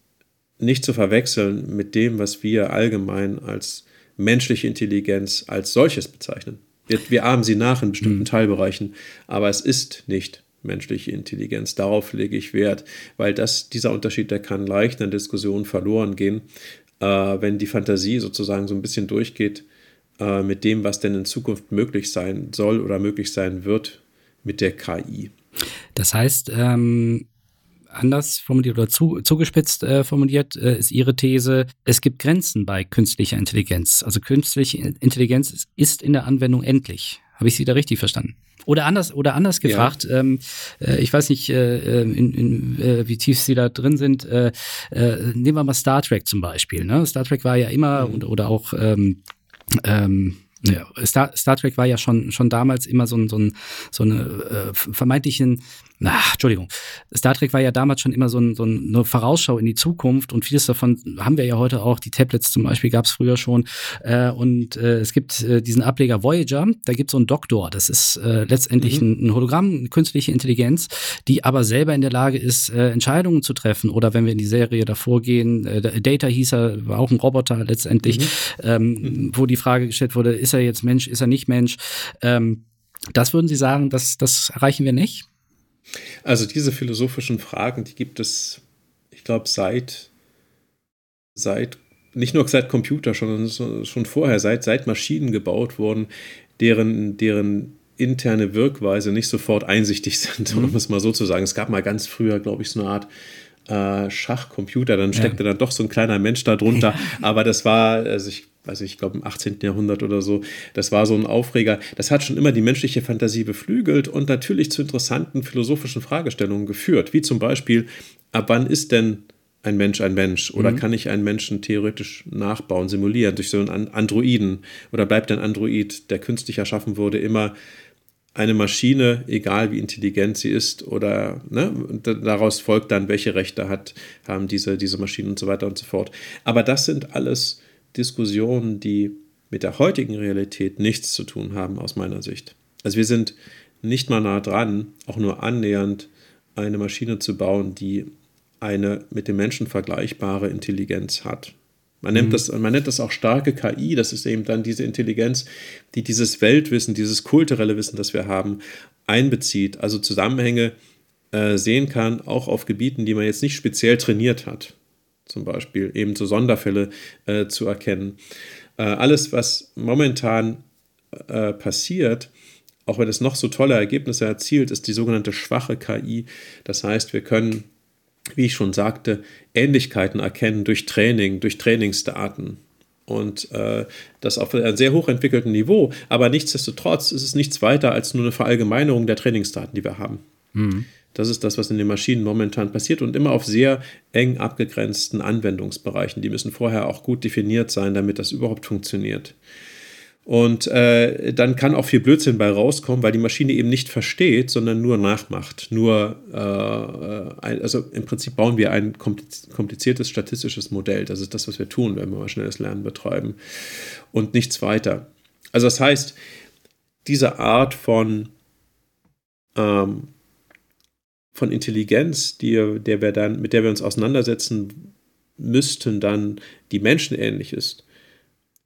nicht zu verwechseln mit dem, was wir allgemein als menschliche Intelligenz als solches bezeichnen. Wir, wir ahmen sie nach in bestimmten mhm. Teilbereichen, aber es ist nicht menschliche Intelligenz. Darauf lege ich Wert, weil das, dieser Unterschied, der kann leicht in der Diskussion verloren gehen, äh, wenn die Fantasie sozusagen so ein bisschen durchgeht äh, mit dem, was denn in Zukunft möglich sein soll oder möglich sein wird mit der KI. Das heißt, ähm, anders formuliert oder zu, zugespitzt äh, formuliert äh, ist Ihre These, es gibt Grenzen bei künstlicher Intelligenz. Also künstliche Intelligenz ist in der Anwendung endlich. Habe ich Sie da richtig verstanden? Oder anders, oder anders gefragt, ja. ähm, äh, ich weiß nicht, äh, in, in, äh, wie tief Sie da drin sind. Äh, äh, nehmen wir mal Star Trek zum Beispiel. Ne? Star Trek war ja immer, mhm. und, oder auch ähm, ähm, ja, Star, Star Trek war ja schon, schon damals immer so, ein, so, ein, so eine äh, vermeintlichen na, Entschuldigung, Star Trek war ja damals schon immer so, ein, so eine Vorausschau in die Zukunft und vieles davon haben wir ja heute auch. Die Tablets zum Beispiel gab es früher schon. Äh, und äh, es gibt äh, diesen Ableger Voyager, da gibt es so einen Doktor. Das ist äh, letztendlich mhm. ein, ein, Hologramm, eine künstliche Intelligenz, die aber selber in der Lage ist, äh, Entscheidungen zu treffen. Oder wenn wir in die Serie davor gehen, äh, Data hieß er, war auch ein Roboter letztendlich, mhm. Ähm, mhm. wo die Frage gestellt wurde, ist er jetzt Mensch, ist er nicht Mensch? Ähm, das würden Sie sagen, das, das erreichen wir nicht? Also diese philosophischen Fragen, die gibt es, ich glaube, seit, seit, nicht nur seit Computer, sondern schon vorher, seit, seit Maschinen gebaut wurden, deren, deren interne Wirkweise nicht sofort einsichtig [laughs] sind, mhm. um es mal so zu sagen. Es gab mal ganz früher, glaube ich, so eine Art äh, Schachcomputer, dann steckte ja. dann doch so ein kleiner Mensch da drunter. Ja. Aber das war, also ich weiß ich, ich glaube im 18. Jahrhundert oder so, das war so ein Aufreger. Das hat schon immer die menschliche Fantasie beflügelt und natürlich zu interessanten philosophischen Fragestellungen geführt, wie zum Beispiel, ab wann ist denn ein Mensch ein Mensch? Oder mhm. kann ich einen Menschen theoretisch nachbauen, simulieren durch so einen Androiden? Oder bleibt ein Android, der künstlich erschaffen wurde, immer eine Maschine, egal wie intelligent sie ist, oder ne, daraus folgt dann, welche Rechte hat, haben diese, diese Maschinen und so weiter und so fort. Aber das sind alles Diskussionen, die mit der heutigen Realität nichts zu tun haben, aus meiner Sicht. Also wir sind nicht mal nah dran, auch nur annähernd eine Maschine zu bauen, die eine mit dem Menschen vergleichbare Intelligenz hat. Man nennt, mhm. das, man nennt das auch starke KI, das ist eben dann diese Intelligenz, die dieses Weltwissen, dieses kulturelle Wissen, das wir haben, einbezieht, also Zusammenhänge äh, sehen kann, auch auf Gebieten, die man jetzt nicht speziell trainiert hat zum Beispiel, eben so Sonderfälle äh, zu erkennen. Äh, alles, was momentan äh, passiert, auch wenn es noch so tolle Ergebnisse erzielt, ist die sogenannte schwache KI. Das heißt, wir können, wie ich schon sagte, Ähnlichkeiten erkennen durch Training, durch Trainingsdaten. Und äh, das auf einem sehr hochentwickelten Niveau. Aber nichtsdestotrotz ist es nichts weiter als nur eine Verallgemeinerung der Trainingsdaten, die wir haben. Mhm. Das ist das, was in den Maschinen momentan passiert und immer auf sehr eng abgegrenzten Anwendungsbereichen. Die müssen vorher auch gut definiert sein, damit das überhaupt funktioniert. Und äh, dann kann auch viel Blödsinn bei rauskommen, weil die Maschine eben nicht versteht, sondern nur nachmacht. Nur, äh, ein, also im Prinzip bauen wir ein kompliziertes statistisches Modell. Das ist das, was wir tun, wenn wir mal schnelles Lernen betreiben. Und nichts weiter. Also das heißt, diese Art von ähm, von Intelligenz, die, der wir dann, mit der wir uns auseinandersetzen müssten, dann die menschenähnlich ist,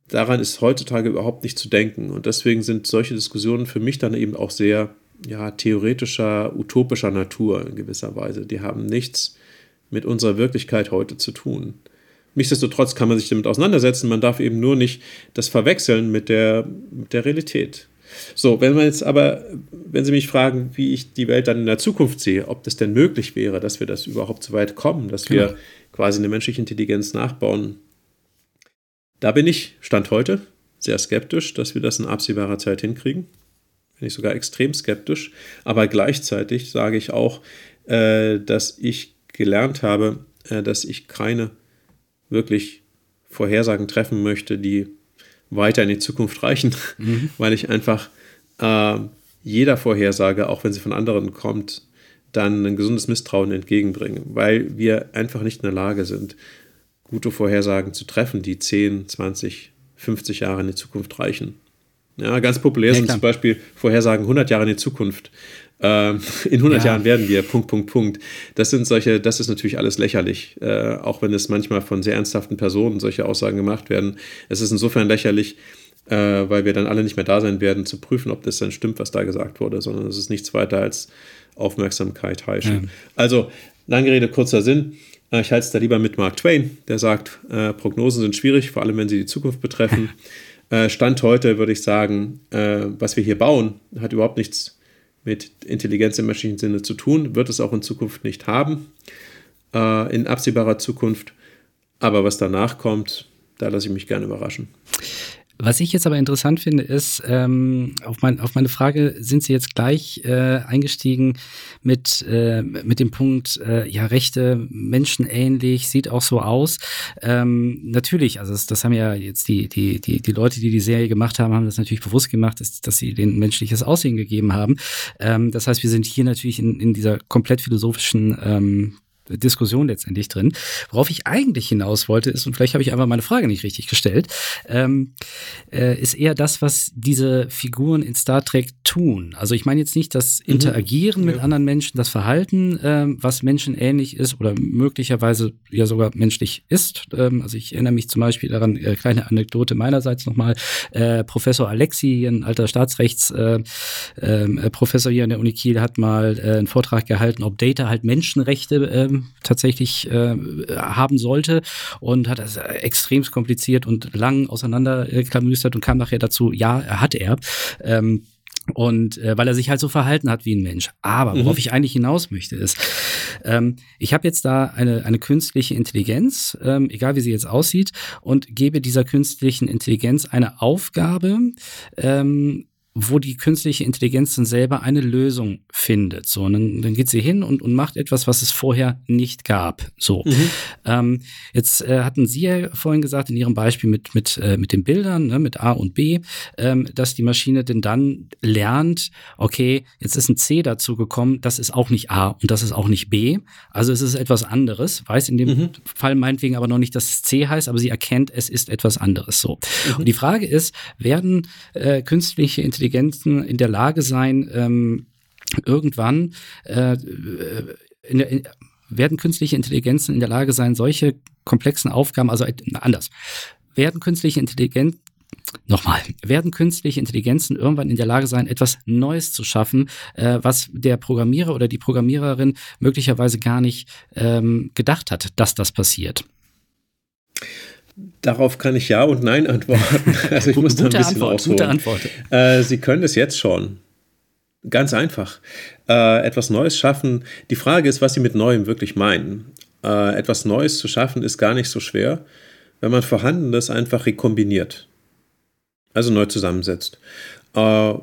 daran ist heutzutage überhaupt nicht zu denken. Und deswegen sind solche Diskussionen für mich dann eben auch sehr ja, theoretischer, utopischer Natur in gewisser Weise. Die haben nichts mit unserer Wirklichkeit heute zu tun. Nichtsdestotrotz kann man sich damit auseinandersetzen, man darf eben nur nicht das verwechseln mit der, mit der Realität. So, wenn man jetzt aber, wenn Sie mich fragen, wie ich die Welt dann in der Zukunft sehe, ob das denn möglich wäre, dass wir das überhaupt so weit kommen, dass genau. wir quasi eine menschliche Intelligenz nachbauen, da bin ich, Stand heute, sehr skeptisch, dass wir das in absehbarer Zeit hinkriegen. Bin ich sogar extrem skeptisch. Aber gleichzeitig sage ich auch, äh, dass ich gelernt habe, äh, dass ich keine wirklich Vorhersagen treffen möchte, die weiter in die Zukunft reichen, mhm. [laughs] weil ich einfach äh, jeder Vorhersage, auch wenn sie von anderen kommt, dann ein gesundes Misstrauen entgegenbringe, weil wir einfach nicht in der Lage sind, gute Vorhersagen zu treffen, die 10, 20, 50 Jahre in die Zukunft reichen. Ja, ganz populär ja, sind zum Beispiel Vorhersagen 100 Jahre in die Zukunft. Ähm, [laughs] in 100 ja. Jahren werden wir, Punkt, Punkt, Punkt. Das sind solche, das ist natürlich alles lächerlich, äh, auch wenn es manchmal von sehr ernsthaften Personen solche Aussagen gemacht werden. Es ist insofern lächerlich, äh, weil wir dann alle nicht mehr da sein werden, zu prüfen, ob das dann stimmt, was da gesagt wurde, sondern es ist nichts weiter als Aufmerksamkeit heischen. Ja. Also, lange Rede, kurzer Sinn. Äh, ich halte es da lieber mit Mark Twain, der sagt, äh, Prognosen sind schwierig, vor allem wenn sie die Zukunft betreffen. [laughs] Äh, Stand heute würde ich sagen, äh, was wir hier bauen, hat überhaupt nichts mit Intelligenz im menschlichen Sinne zu tun, wird es auch in Zukunft nicht haben, äh, in absehbarer Zukunft. Aber was danach kommt, da lasse ich mich gerne überraschen. Was ich jetzt aber interessant finde, ist, ähm, auf, mein, auf meine Frage, sind Sie jetzt gleich äh, eingestiegen mit, äh, mit dem Punkt, äh, ja, Rechte, menschenähnlich, sieht auch so aus. Ähm, natürlich, also das, das haben ja jetzt die, die, die, die Leute, die die Serie gemacht haben, haben das natürlich bewusst gemacht, dass, dass sie den menschliches Aussehen gegeben haben. Ähm, das heißt, wir sind hier natürlich in, in dieser komplett philosophischen ähm, Diskussion letztendlich drin. Worauf ich eigentlich hinaus wollte, ist, und vielleicht habe ich einfach meine Frage nicht richtig gestellt, ähm, äh, ist eher das, was diese Figuren in Star Trek tun. Also ich meine jetzt nicht das mhm. Interagieren mhm. mit anderen Menschen, das Verhalten, ähm, was menschenähnlich ist oder möglicherweise ja sogar menschlich ist. Ähm, also ich erinnere mich zum Beispiel daran, äh, kleine Anekdote meinerseits nochmal, äh, Professor Alexi, ein alter Staatsrechtsprofessor äh, äh, hier an der Uni Kiel, hat mal äh, einen Vortrag gehalten, ob Data halt Menschenrechte tatsächlich äh, haben sollte und hat das extrem kompliziert und lang auseinanderklamüstert und kam nachher dazu, ja, er hat er. Ähm, und äh, weil er sich halt so verhalten hat wie ein Mensch. Aber worauf mhm. ich eigentlich hinaus möchte, ist, ähm, ich habe jetzt da eine, eine künstliche Intelligenz, ähm, egal wie sie jetzt aussieht, und gebe dieser künstlichen Intelligenz eine Aufgabe, ähm, wo die künstliche Intelligenz dann selber eine Lösung findet. So, und dann, dann geht sie hin und, und macht etwas, was es vorher nicht gab. So. Mhm. Ähm, jetzt äh, hatten Sie ja vorhin gesagt, in Ihrem Beispiel mit, mit, äh, mit den Bildern, ne, mit A und B, ähm, dass die Maschine denn dann lernt, okay, jetzt ist ein C dazu gekommen, das ist auch nicht A und das ist auch nicht B. Also es ist etwas anderes, weiß in dem mhm. Fall meinetwegen aber noch nicht, dass es C heißt, aber sie erkennt, es ist etwas anderes. So. Mhm. Und die Frage ist, werden äh, künstliche Intelligenz Intelligenzen in der Lage sein, ähm, irgendwann äh, in der, in, werden künstliche Intelligenzen in der Lage sein, solche komplexen Aufgaben, also anders, werden künstliche Intelligenzen Nochmal, werden künstliche Intelligenzen irgendwann in der Lage sein, etwas Neues zu schaffen, äh, was der Programmierer oder die Programmiererin möglicherweise gar nicht ähm, gedacht hat, dass das passiert? Darauf kann ich Ja und Nein antworten. [laughs] Also ich muss da ein bisschen Antwort, ausholen. Gute Antwort. Äh, Sie können es jetzt schon. Ganz einfach. Äh, etwas Neues schaffen. Die Frage ist, was Sie mit Neuem wirklich meinen. Äh, etwas Neues zu schaffen ist gar nicht so schwer, wenn man Vorhandenes einfach rekombiniert. Also neu zusammensetzt. Äh,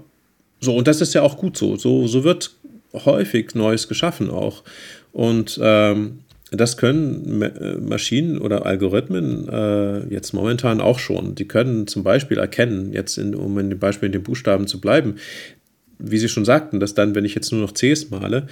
so, und das ist ja auch gut so. So, so wird häufig Neues geschaffen auch. Und ähm, das können äh, Maschinen oder Algorithmen äh, jetzt momentan auch schon. Die können zum Beispiel erkennen, jetzt in, um in dem Beispiel in den Buchstaben zu bleiben, wie Sie schon sagten, dass dann, wenn ich jetzt nur noch Cs male,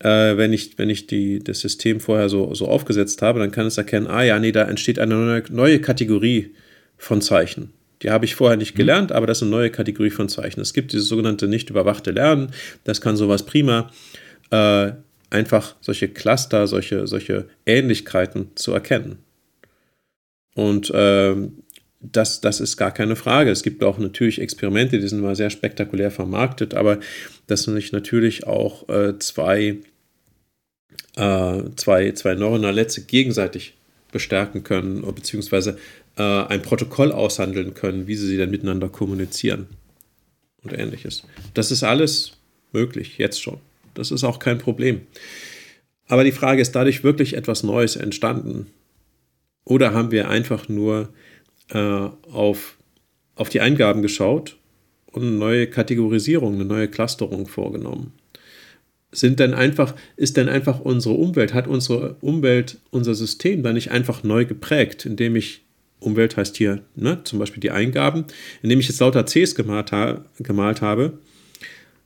äh, wenn ich, wenn ich die, das System vorher so, so aufgesetzt habe, dann kann es erkennen, ah ja, nee, da entsteht eine neue, neue Kategorie von Zeichen. Die habe ich vorher nicht mhm. gelernt, aber das ist eine neue Kategorie von Zeichen. Es gibt dieses sogenannte nicht überwachte Lernen, das kann sowas prima. Äh, einfach solche Cluster, solche, solche Ähnlichkeiten zu erkennen. Und ähm, das, das ist gar keine Frage. Es gibt auch natürlich Experimente, die sind mal sehr spektakulär vermarktet, aber dass sich natürlich auch äh, zwei, äh, zwei, zwei neuronale gegenseitig bestärken können, beziehungsweise äh, ein Protokoll aushandeln können, wie sie dann miteinander kommunizieren und ähnliches. Das ist alles möglich, jetzt schon. Das ist auch kein Problem. Aber die Frage ist dadurch wirklich etwas Neues entstanden? Oder haben wir einfach nur äh, auf, auf die Eingaben geschaut und eine neue Kategorisierung, eine neue Clusterung vorgenommen? Sind denn einfach, ist denn einfach unsere Umwelt, hat unsere Umwelt, unser System dann nicht einfach neu geprägt, indem ich Umwelt heißt hier ne, zum Beispiel die Eingaben, indem ich jetzt lauter Cs gemalt, ha gemalt habe,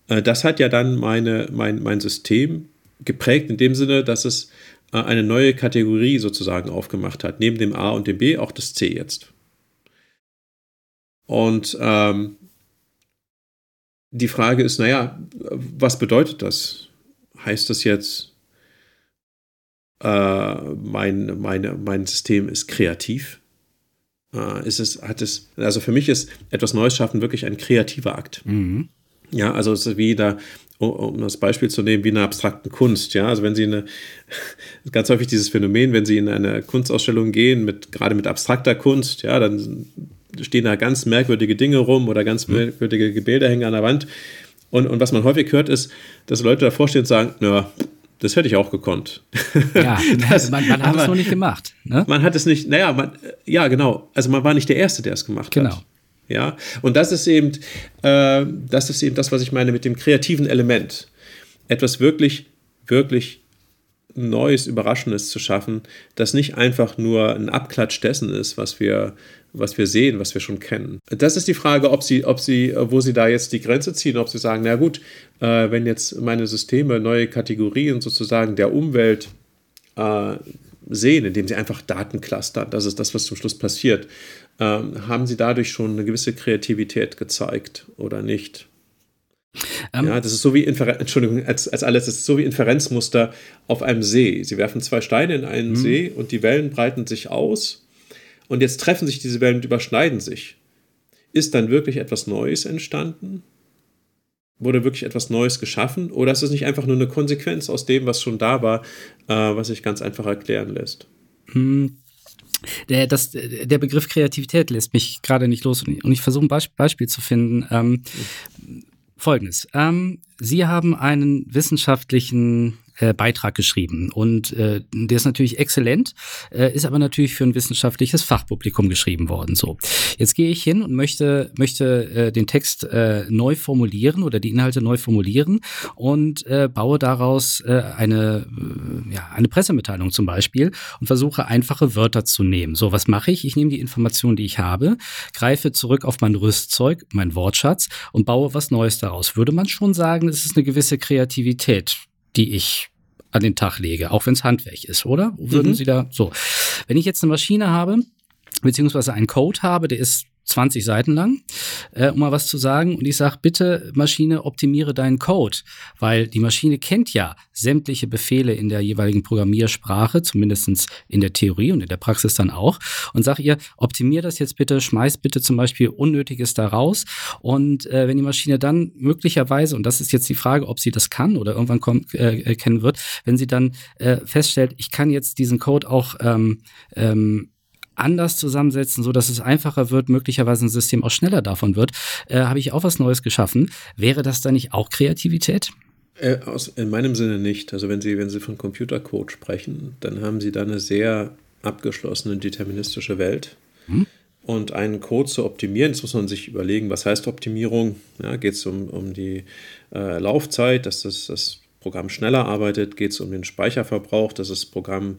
das hat ja dann meine, mein, mein System geprägt in dem Sinne, dass es äh, eine neue Kategorie sozusagen aufgemacht hat. Neben dem A und dem B auch das C jetzt. Und ähm, die Frage ist, naja, was bedeutet das? Heißt das jetzt, äh, mein, meine, mein System ist kreativ? Äh, ist es, hat es, also für mich ist etwas Neues schaffen wirklich ein kreativer Akt. Mhm. Ja, also es ist wie da, um das Beispiel zu nehmen, wie eine abstrakte Kunst. Ja, also wenn Sie eine, [laughs] ganz häufig dieses Phänomen, wenn Sie in eine Kunstausstellung gehen, mit, gerade mit abstrakter Kunst, ja, dann stehen da ganz merkwürdige Dinge rum oder ganz mhm. merkwürdige Gebilde hängen an der Wand. Und, und was man häufig hört, ist, dass Leute davor stehen und sagen, ja, das hätte ich auch gekonnt. Ja, [laughs] das, man, man, hat es noch nicht gemacht. Ne? Man hat es nicht, naja, man, ja, genau. Also man war nicht der Erste, der es gemacht genau. hat. Ja, und das ist eben, äh, das ist eben das, was ich meine mit dem kreativen Element. Etwas wirklich, wirklich Neues, Überraschendes zu schaffen, das nicht einfach nur ein Abklatsch dessen ist, was wir, was wir sehen, was wir schon kennen. Das ist die Frage, ob sie, ob sie, wo sie da jetzt die Grenze ziehen, ob sie sagen, na gut, äh, wenn jetzt meine Systeme neue Kategorien sozusagen der Umwelt äh, sehen, indem sie einfach Daten clustern, das ist das, was zum Schluss passiert, haben sie dadurch schon eine gewisse Kreativität gezeigt oder nicht? Ähm, ja, das ist so wie Infer Entschuldigung, als, als alles, das ist so wie Inferenzmuster auf einem See. Sie werfen zwei Steine in einen mhm. See und die Wellen breiten sich aus und jetzt treffen sich diese Wellen und überschneiden sich. Ist dann wirklich etwas Neues entstanden? Wurde wirklich etwas Neues geschaffen? Oder ist es nicht einfach nur eine Konsequenz aus dem, was schon da war, äh, was sich ganz einfach erklären lässt? Hm. Der, das, der Begriff Kreativität lässt mich gerade nicht los und ich versuche ein Beispiel zu finden. Ähm, Folgendes. Ähm, Sie haben einen wissenschaftlichen äh, Beitrag geschrieben. Und äh, der ist natürlich exzellent, äh, ist aber natürlich für ein wissenschaftliches Fachpublikum geschrieben worden. So, jetzt gehe ich hin und möchte, möchte äh, den Text äh, neu formulieren oder die Inhalte neu formulieren und äh, baue daraus äh, eine, äh, ja, eine Pressemitteilung zum Beispiel und versuche einfache Wörter zu nehmen. So, was mache ich? Ich nehme die Informationen, die ich habe, greife zurück auf mein Rüstzeug, mein Wortschatz und baue was Neues daraus. Würde man schon sagen, es ist eine gewisse Kreativität, die ich an den Tag lege, auch wenn es Handwerk ist, oder? Würden mhm. Sie da so? Wenn ich jetzt eine Maschine habe, beziehungsweise einen Code habe, der ist 20 Seiten lang, äh, um mal was zu sagen. Und ich sage, bitte Maschine, optimiere deinen Code, weil die Maschine kennt ja sämtliche Befehle in der jeweiligen Programmiersprache, zumindestens in der Theorie und in der Praxis dann auch. Und sag ihr, optimiere das jetzt bitte, schmeiß bitte zum Beispiel Unnötiges da raus. Und äh, wenn die Maschine dann möglicherweise, und das ist jetzt die Frage, ob sie das kann oder irgendwann kommt, äh, kennen wird, wenn sie dann äh, feststellt, ich kann jetzt diesen Code auch ähm, ähm, anders zusammensetzen, so dass es einfacher wird, möglicherweise ein System auch schneller davon wird, äh, habe ich auch was Neues geschaffen. Wäre das dann nicht auch Kreativität? Äh, aus, in meinem Sinne nicht. Also wenn Sie, wenn Sie von Computercode sprechen, dann haben Sie da eine sehr abgeschlossene deterministische Welt. Hm? Und einen Code zu optimieren, das muss man sich überlegen, was heißt Optimierung? Ja, Geht es um, um die äh, Laufzeit, dass das, das Programm schneller arbeitet? Geht es um den Speicherverbrauch, dass das Programm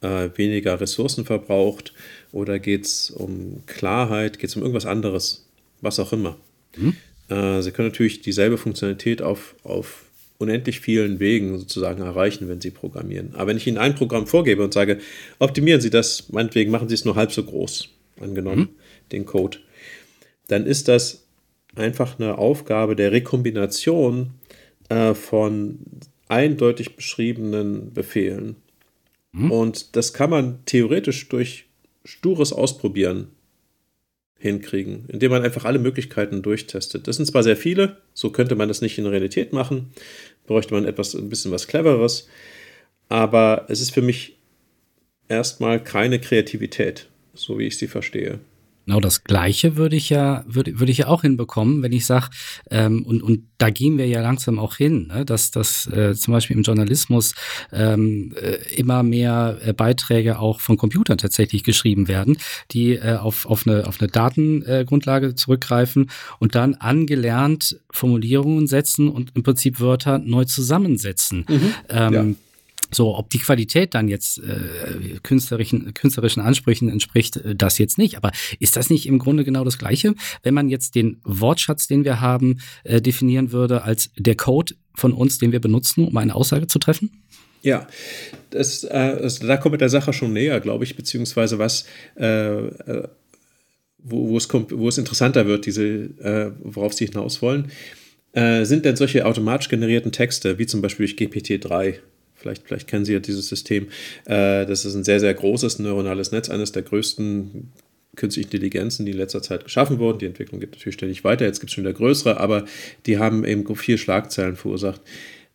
äh, weniger Ressourcen verbraucht? Oder geht es um Klarheit? Geht es um irgendwas anderes? Was auch immer. Mhm. Äh, Sie können natürlich dieselbe Funktionalität auf, auf unendlich vielen Wegen sozusagen erreichen, wenn Sie programmieren. Aber wenn ich Ihnen ein Programm vorgebe und sage, optimieren Sie das, meinetwegen machen Sie es nur halb so groß, angenommen, mhm. den Code, dann ist das einfach eine Aufgabe der Rekombination äh, von eindeutig beschriebenen Befehlen. Mhm. Und das kann man theoretisch durch stures Ausprobieren hinkriegen, indem man einfach alle Möglichkeiten durchtestet. Das sind zwar sehr viele, so könnte man das nicht in Realität machen, bräuchte man etwas, ein bisschen was Cleveres, aber es ist für mich erstmal keine Kreativität, so wie ich sie verstehe. Genau das Gleiche würde ich ja, würde, würde ich ja auch hinbekommen, wenn ich sage, ähm, und, und da gehen wir ja langsam auch hin, ne? dass, dass äh, zum Beispiel im Journalismus ähm, äh, immer mehr äh, Beiträge auch von Computern tatsächlich geschrieben werden, die äh, auf, auf eine, auf eine Datengrundlage zurückgreifen und dann angelernt Formulierungen setzen und im Prinzip Wörter neu zusammensetzen. Mhm, ähm, ja so, ob die Qualität dann jetzt äh, künstlerischen, künstlerischen Ansprüchen entspricht, äh, das jetzt nicht. Aber ist das nicht im Grunde genau das Gleiche, wenn man jetzt den Wortschatz, den wir haben, äh, definieren würde als der Code von uns, den wir benutzen, um eine Aussage zu treffen? Ja, das, äh, also da kommt mit der Sache schon näher, glaube ich, beziehungsweise was, äh, äh, wo, wo, es kommt, wo es interessanter wird, diese, äh, worauf Sie hinaus wollen. Äh, sind denn solche automatisch generierten Texte, wie zum Beispiel durch GPT-3, vielleicht, vielleicht kennen Sie ja dieses System, äh, das ist ein sehr, sehr großes neuronales Netz, eines der größten künstliche Intelligenzen, die in letzter Zeit geschaffen wurden. Die Entwicklung geht natürlich ständig weiter. Jetzt gibt es schon wieder größere, aber die haben eben viel Schlagzeilen verursacht.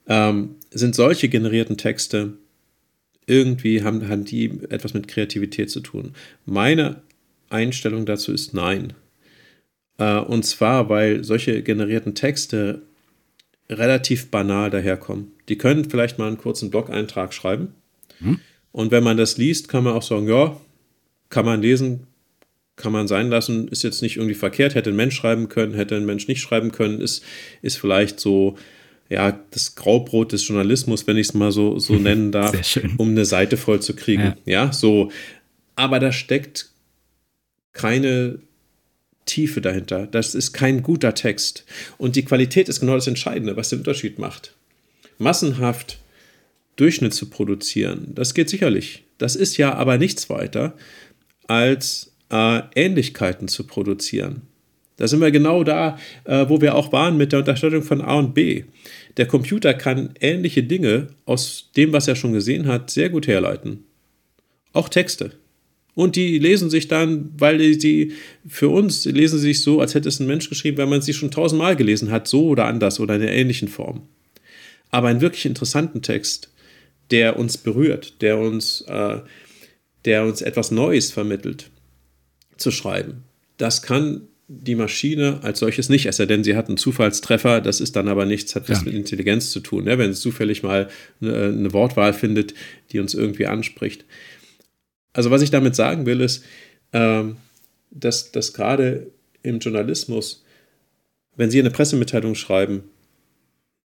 Ähm, sind solche generierten Texte irgendwie, haben, haben die etwas mit Kreativität zu tun? Meine Einstellung dazu ist nein. Äh, und zwar, weil solche generierten Texte relativ banal daherkommen. Die können vielleicht mal einen kurzen Blog-Eintrag schreiben. Hm. Und wenn man das liest, kann man auch sagen, ja, kann man lesen, kann man sein lassen, ist jetzt nicht irgendwie verkehrt, hätte ein Mensch schreiben können, hätte ein Mensch nicht schreiben können, ist, ist vielleicht so, ja, das Graubrot des Journalismus, wenn ich es mal so, so [laughs] nennen darf, um eine Seite voll zu kriegen. Ja. ja, so. Aber da steckt keine Tiefe dahinter. Das ist kein guter Text. Und die Qualität ist genau das Entscheidende, was den Unterschied macht. Massenhaft Durchschnitt zu produzieren, das geht sicherlich. Das ist ja aber nichts weiter als äh, Ähnlichkeiten zu produzieren. Da sind wir genau da, äh, wo wir auch waren mit der Unterscheidung von A und B. Der Computer kann ähnliche Dinge aus dem, was er schon gesehen hat, sehr gut herleiten. Auch Texte. Und die lesen sich dann, weil sie für uns lesen sie sich so, als hätte es ein Mensch geschrieben, wenn man sie schon tausendmal gelesen hat, so oder anders oder in einer ähnlichen Form. Aber einen wirklich interessanten Text, der uns berührt, der uns, äh, der uns etwas Neues vermittelt, zu schreiben. Das kann die Maschine als solches nicht, es sei denn, sie hat einen Zufallstreffer, das ist dann aber nichts, hat ja. nichts mit Intelligenz zu tun, ne? wenn es zufällig mal eine, eine, Wortwahl findet, die uns irgendwie anspricht. Also was ich damit sagen will, ist, ähm, dass, dass gerade im Journalismus, wenn Sie eine Pressemitteilung schreiben,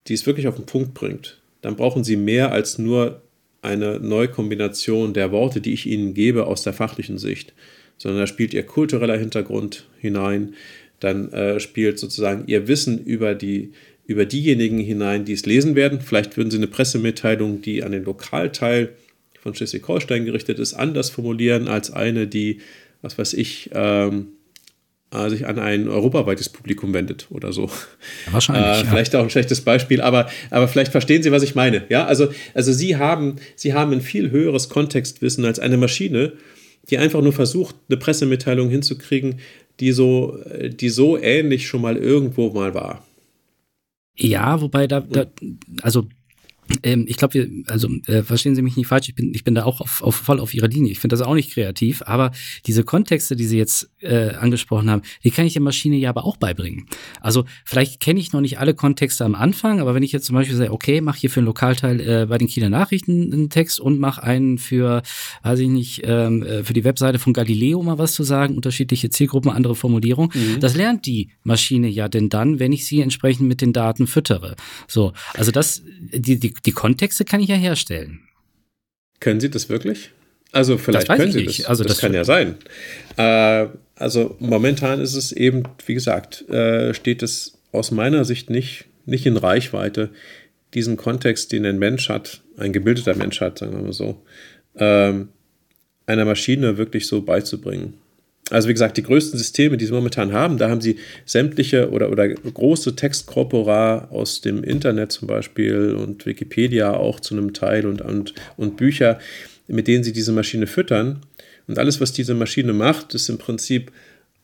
die es wirklich auf den Punkt bringt, dann brauchen Sie mehr als nur eine Neukombination der Worte, die ich Ihnen gebe aus der fachlichen Sicht sondern da spielt ihr kultureller Hintergrund hinein, dann äh, spielt sozusagen ihr Wissen über, die, über diejenigen hinein, die es lesen werden. Vielleicht würden sie eine Pressemitteilung, die an den Lokalteil von Schleswig-Holstein gerichtet ist, anders formulieren als eine, die, was weiß ich, ähm, äh, sich an ein europaweites Publikum wendet oder so. Wahrscheinlich. Äh, vielleicht ja. auch ein schlechtes Beispiel, aber, aber vielleicht verstehen Sie, was ich meine. Ja, also, also Sie, haben, Sie haben ein viel höheres Kontextwissen als eine Maschine die einfach nur versucht, eine Pressemitteilung hinzukriegen, die so, die so ähnlich schon mal irgendwo mal war. Ja, wobei da, da also ähm, ich glaube, also äh, verstehen Sie mich nicht falsch, ich bin, ich bin da auch auf, auf, voll auf Ihrer Linie. Ich finde das auch nicht kreativ, aber diese Kontexte, die Sie jetzt äh, angesprochen haben, die kann ich der Maschine ja aber auch beibringen. Also vielleicht kenne ich noch nicht alle Kontexte am Anfang, aber wenn ich jetzt zum Beispiel sage, okay, mach hier für einen Lokalteil äh, bei den Kieler Nachrichten einen Text und mach einen für, weiß ich nicht, ähm, äh, für die Webseite von Galileo mal was zu sagen, unterschiedliche Zielgruppen, andere Formulierung, mhm. das lernt die Maschine ja denn dann, wenn ich sie entsprechend mit den Daten füttere. So, also das, die, die die, Kontexte kann ich ja herstellen. Können Sie das wirklich? Also vielleicht können Sie nicht. das. Also das, das kann ja sein. Äh, also momentan ist es eben, wie gesagt, äh, steht es aus meiner Sicht nicht, nicht in Reichweite, diesen Kontext, den ein Mensch hat, ein gebildeter Mensch hat, sagen wir mal so, ähm, einer Maschine wirklich so beizubringen. Also wie gesagt, die größten Systeme, die sie momentan haben, da haben sie sämtliche oder, oder große Textkorpora aus dem Internet zum Beispiel und Wikipedia auch zu einem Teil und, und, und Bücher, mit denen sie diese Maschine füttern. Und alles, was diese Maschine macht, ist im Prinzip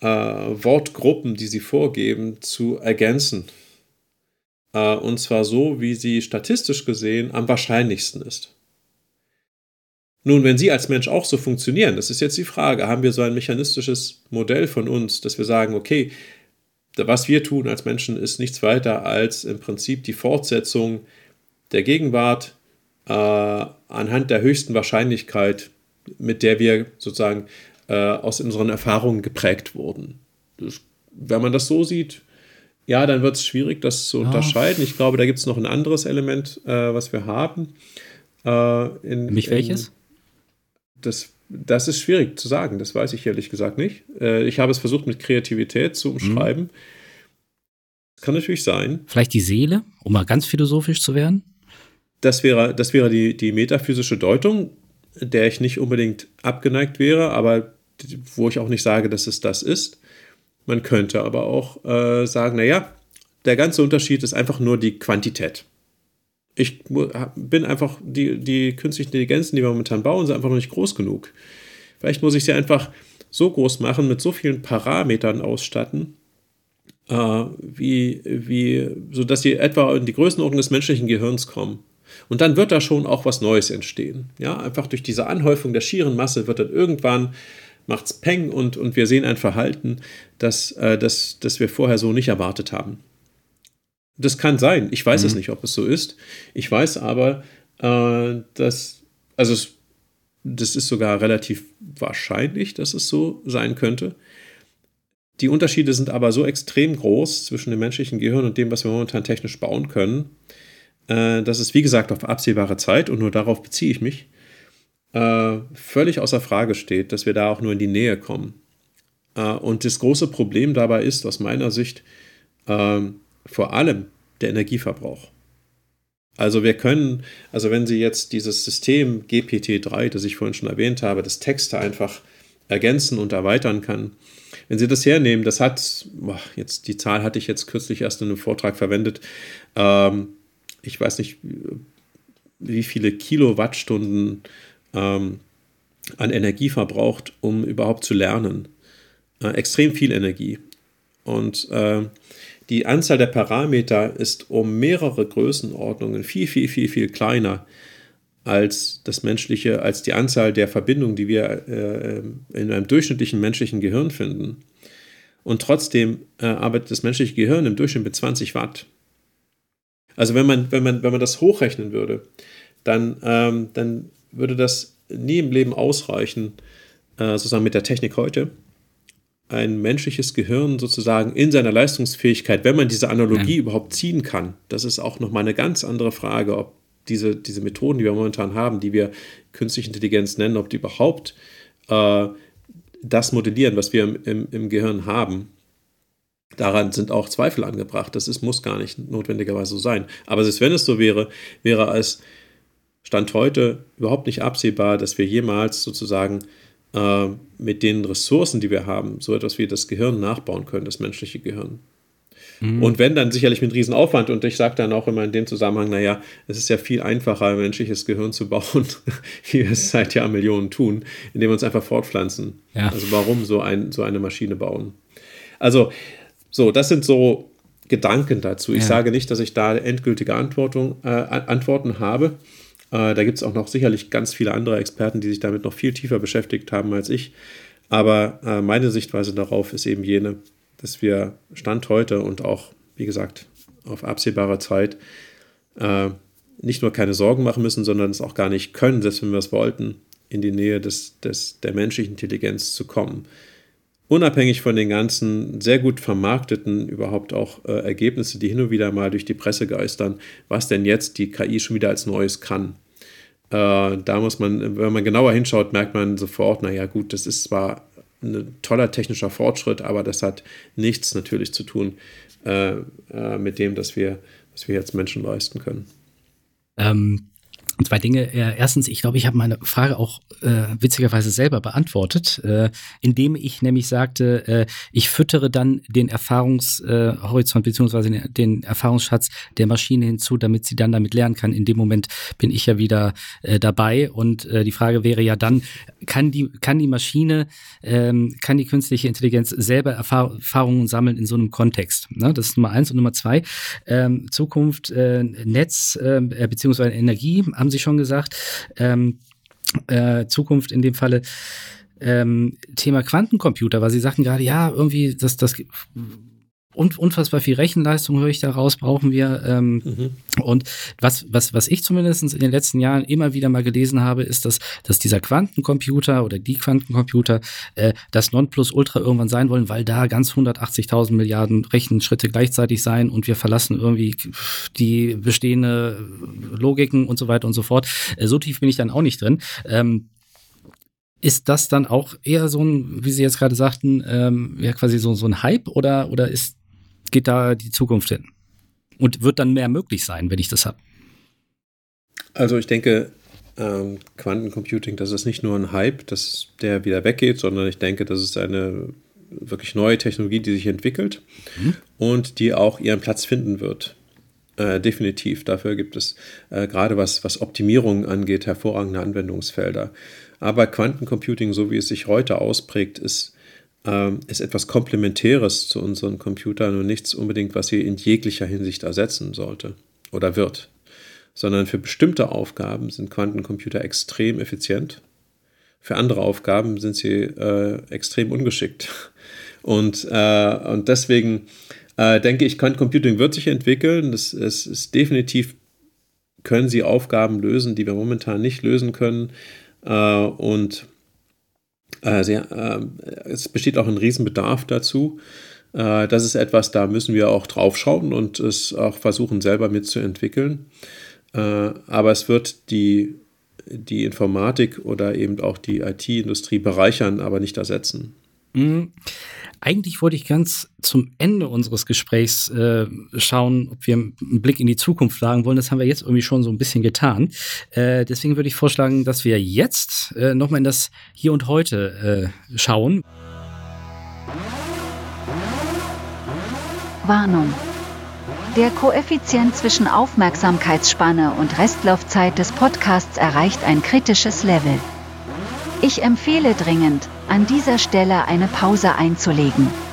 äh, Wortgruppen, die sie vorgeben, zu ergänzen. Äh, und zwar so, wie sie statistisch gesehen am wahrscheinlichsten ist. Nun, wenn Sie als Mensch auch so funktionieren, das ist jetzt die Frage, haben wir so ein mechanistisches Modell von uns, dass wir sagen, okay, was wir tun als Menschen ist nichts weiter als im Prinzip die Fortsetzung der Gegenwart äh, anhand der höchsten Wahrscheinlichkeit, mit der wir sozusagen äh, aus unseren Erfahrungen geprägt wurden. Das, wenn man das so sieht, ja, dann wird es schwierig, das zu unterscheiden. Ich glaube, da gibt es noch ein anderes Element, äh, was wir haben. Äh, in, Nämlich welches? In, das, das ist schwierig zu sagen, das weiß ich ehrlich gesagt nicht. Äh, ich habe es versucht mit Kreativität zu umschreiben. Mhm. Kann natürlich sein. Vielleicht die Seele, um mal ganz philosophisch zu werden? das wäre, das wäre die, die metaphysische Deutung, der ich nicht unbedingt abgeneigt wäre, aber wo ich auch nicht sage, dass es das ist. Man könnte aber auch äh, sagen, naja, der ganze Unterschied ist einfach nur die Quantität. Ich bin einfach, die, die künstlichen Intelligenzen, die wir momentan bauen, sind einfach noch nicht groß genug. Vielleicht muss ich sie einfach so groß machen, mit so vielen Parametern ausstatten, äh, wie, wie, sodass sie etwa in die Größenordnung des menschlichen Gehirns kommen. Und dann wird da schon auch was Neues entstehen. Ja, einfach durch diese Anhäufung der schieren Masse wird dann irgendwann macht's Peng und, und wir sehen ein Verhalten, das, äh, das, das wir vorher so nicht erwartet haben. Das kann sein. Ich weiß mhm. es nicht, ob es so ist. Ich weiß aber, äh, dass, also es, das ist sogar relativ wahrscheinlich, dass es so sein könnte. Die Unterschiede sind aber so extrem groß zwischen dem menschlichen Gehirn und dem, was wir momentan technisch bauen können, äh, dass es, wie gesagt, auf absehbare Zeit, und nur darauf beziehe ich mich, äh, völlig außer Frage steht, dass wir da auch nur in die Nähe kommen. Äh, und das große Problem dabei ist, aus meiner Sicht, äh, vor allem der Energieverbrauch. Also wir können, also wenn Sie jetzt dieses System GPT-3, das ich vorhin schon erwähnt habe, das Texte einfach ergänzen und erweitern kann, wenn Sie das hernehmen, das hat, boah, jetzt die Zahl hatte ich jetzt kürzlich erst in einem Vortrag verwendet, ähm, ich weiß nicht, wie viele Kilowattstunden ähm, an Energie verbraucht, um überhaupt zu lernen. Äh, extrem viel Energie. Und äh, die Anzahl der Parameter ist um mehrere Größenordnungen viel, viel, viel, viel kleiner als das menschliche, als die Anzahl der Verbindungen, die wir äh, in einem durchschnittlichen menschlichen Gehirn finden. Und trotzdem äh, arbeitet das menschliche Gehirn im Durchschnitt mit 20 Watt. Also wenn man, wenn man, wenn man das hochrechnen würde, dann, ähm, dann würde das nie im Leben ausreichen, äh, sozusagen mit der Technik heute, ein menschliches Gehirn sozusagen in seiner Leistungsfähigkeit, wenn man diese Analogie ja. überhaupt ziehen kann. Das ist auch nochmal eine ganz andere Frage, ob diese, diese Methoden, die wir momentan haben, die wir künstliche Intelligenz nennen, ob die überhaupt äh, das modellieren, was wir im, im, im Gehirn haben. Daran sind auch Zweifel angebracht. Das ist, muss gar nicht notwendigerweise so sein. Aber selbst wenn es so wäre, wäre es Stand heute überhaupt nicht absehbar, dass wir jemals sozusagen äh, mit den Ressourcen, die wir haben, so etwas wie das Gehirn nachbauen können, das menschliche Gehirn. Mhm. Und wenn, dann sicherlich mit Riesenaufwand. Und ich sage dann auch immer in dem Zusammenhang, naja, es ist ja viel einfacher, ein menschliches Gehirn zu [laughs] bauen, wie wir es seit Jahrmillionen tun, indem wir uns einfach fortpflanzen. Ja. Also warum so, ein, so eine Maschine bauen? Also, so, das sind so Gedanken dazu. Ich ja. sage nicht, dass ich da endgültige Antwortung, äh, Antworten habe. Äh, da gibt es auch noch sicherlich ganz viele andere Experten, die sich damit noch viel tiefer beschäftigt haben als ich. Aber äh, meine Sichtweise darauf ist eben jene, dass wir Stand heute und auch, wie gesagt, auf absehbare Zeit äh, nicht nur keine Sorgen machen müssen, sondern es auch gar nicht können, selbst wenn wir es wollten, in die Nähe des, des, der menschlichen Intelligenz zu kommen. Unabhängig von den ganzen sehr gut vermarkteten überhaupt auch äh, Ergebnisse, die hin und wieder mal durch die Presse geistern, was denn jetzt die KI schon wieder als Neues kann. Äh, da muss man, wenn man genauer hinschaut, merkt man sofort, naja gut, das ist zwar ein toller technischer Fortschritt, aber das hat nichts natürlich zu tun äh, äh, mit dem, dass wir, was wir jetzt Menschen leisten können. Ähm, zwei Dinge. Erstens, ich glaube, ich habe meine Frage auch äh, witzigerweise selber beantwortet, äh, indem ich nämlich sagte, äh, ich füttere dann den Erfahrungshorizont äh, beziehungsweise den Erfahrungsschatz der Maschine hinzu, damit sie dann damit lernen kann. In dem Moment bin ich ja wieder äh, dabei und äh, die Frage wäre ja dann, kann die, kann die Maschine, ähm, kann die künstliche Intelligenz selber Erfahr Erfahrungen sammeln in so einem Kontext? Ne? Das ist Nummer eins und Nummer zwei. Ähm, Zukunft, äh, Netz äh, beziehungsweise Energie haben Sie schon gesagt. Ähm, äh, Zukunft in dem Falle. Ähm, Thema Quantencomputer, weil Sie sagten gerade, ja, irgendwie, das, das und unfassbar viel Rechenleistung höre ich daraus, brauchen wir. Ähm, mhm. Und was, was, was ich zumindest in den letzten Jahren immer wieder mal gelesen habe, ist, dass, dass dieser Quantencomputer oder die Quantencomputer äh, das Nonplusultra irgendwann sein wollen, weil da ganz 180.000 Milliarden Rechenschritte gleichzeitig sein und wir verlassen irgendwie die bestehende Logiken und so weiter und so fort. Äh, so tief bin ich dann auch nicht drin. Ähm, ist das dann auch eher so ein, wie Sie jetzt gerade sagten, ähm, ja quasi so, so ein Hype oder, oder ist geht da die Zukunft hin? Und wird dann mehr möglich sein, wenn ich das habe? Also ich denke, ähm, Quantencomputing, das ist nicht nur ein Hype, dass der wieder weggeht, sondern ich denke, das ist eine wirklich neue Technologie, die sich entwickelt mhm. und die auch ihren Platz finden wird. Äh, definitiv. Dafür gibt es äh, gerade was, was Optimierung angeht, hervorragende Anwendungsfelder. Aber Quantencomputing, so wie es sich heute ausprägt, ist, äh, ist etwas Komplementäres zu unseren Computern und nichts unbedingt, was sie in jeglicher Hinsicht ersetzen sollte oder wird. Sondern für bestimmte Aufgaben sind Quantencomputer extrem effizient. Für andere Aufgaben sind sie äh, extrem ungeschickt. [laughs] Und, äh, und deswegen äh, denke ich, Quantencomputing wird sich entwickeln. Es, es ist definitiv, können sie Aufgaben lösen, die wir momentan nicht lösen können. Äh, und äh, sehr, äh, es besteht auch ein Riesenbedarf dazu. Äh, das ist etwas, da müssen wir auch drauf schauen und es auch versuchen, selber mitzuentwickeln. aber es wird die, die Informatik oder eben auch die IT-Industrie bereichern, aber nicht ersetzen. Mhm. Eigentlich wollte ich ganz zum Ende unseres Gesprächs äh, schauen, ob wir einen Blick in die Zukunft wagen wollen. Das haben wir jetzt irgendwie schon so ein bisschen getan. Äh, deswegen würde ich vorschlagen, dass wir jetzt äh, nochmal in das Hier und Heute äh, schauen. Warnung. Der Koeffizient zwischen Aufmerksamkeitsspanne und Restlaufzeit des Podcasts erreicht ein kritisches Level. Ich empfehle dringend, an dieser Stelle eine Pause einzulegen.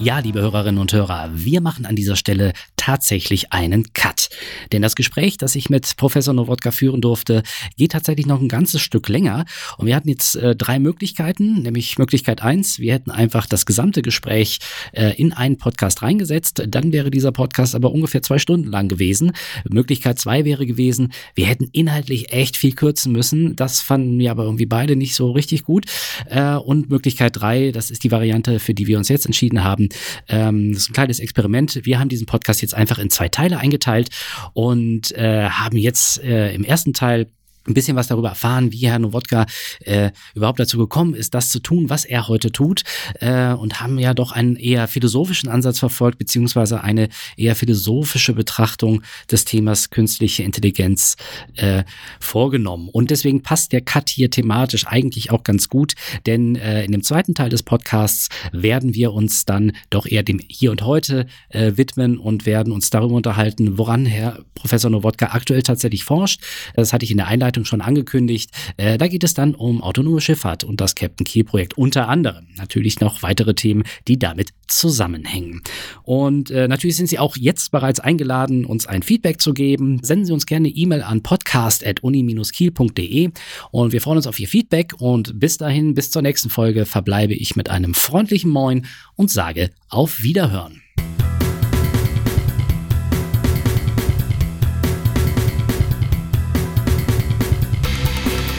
Ja, liebe Hörerinnen und Hörer, wir machen an dieser Stelle tatsächlich einen Cut. Denn das Gespräch, das ich mit Professor Nowodka führen durfte, geht tatsächlich noch ein ganzes Stück länger. Und wir hatten jetzt äh, drei Möglichkeiten, nämlich Möglichkeit eins, wir hätten einfach das gesamte Gespräch äh, in einen Podcast reingesetzt. Dann wäre dieser Podcast aber ungefähr zwei Stunden lang gewesen. Möglichkeit zwei wäre gewesen, wir hätten inhaltlich echt viel kürzen müssen. Das fanden wir aber irgendwie beide nicht so richtig gut. Äh, und Möglichkeit drei, das ist die Variante, für die wir uns jetzt entschieden haben, ähm, das ist ein kleines Experiment. Wir haben diesen Podcast jetzt einfach in zwei Teile eingeteilt und äh, haben jetzt äh, im ersten Teil ein bisschen was darüber erfahren, wie Herr Nowodka äh, überhaupt dazu gekommen ist, das zu tun, was er heute tut äh, und haben ja doch einen eher philosophischen Ansatz verfolgt, beziehungsweise eine eher philosophische Betrachtung des Themas künstliche Intelligenz äh, vorgenommen. Und deswegen passt der Cut hier thematisch eigentlich auch ganz gut, denn äh, in dem zweiten Teil des Podcasts werden wir uns dann doch eher dem Hier und Heute äh, widmen und werden uns darüber unterhalten, woran Herr Professor Nowodka aktuell tatsächlich forscht. Das hatte ich in der Einleitung Veranstaltung schon angekündigt. Äh, da geht es dann um autonome Schifffahrt und das Captain Key Projekt unter anderem. Natürlich noch weitere Themen, die damit zusammenhängen. Und äh, natürlich sind Sie auch jetzt bereits eingeladen, uns ein Feedback zu geben. Senden Sie uns gerne E-Mail an podcast.uni-kiel.de und wir freuen uns auf Ihr Feedback und bis dahin, bis zur nächsten Folge verbleibe ich mit einem freundlichen Moin und sage auf Wiederhören.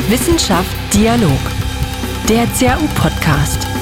Wissenschaft Dialog. Der CAU-Podcast.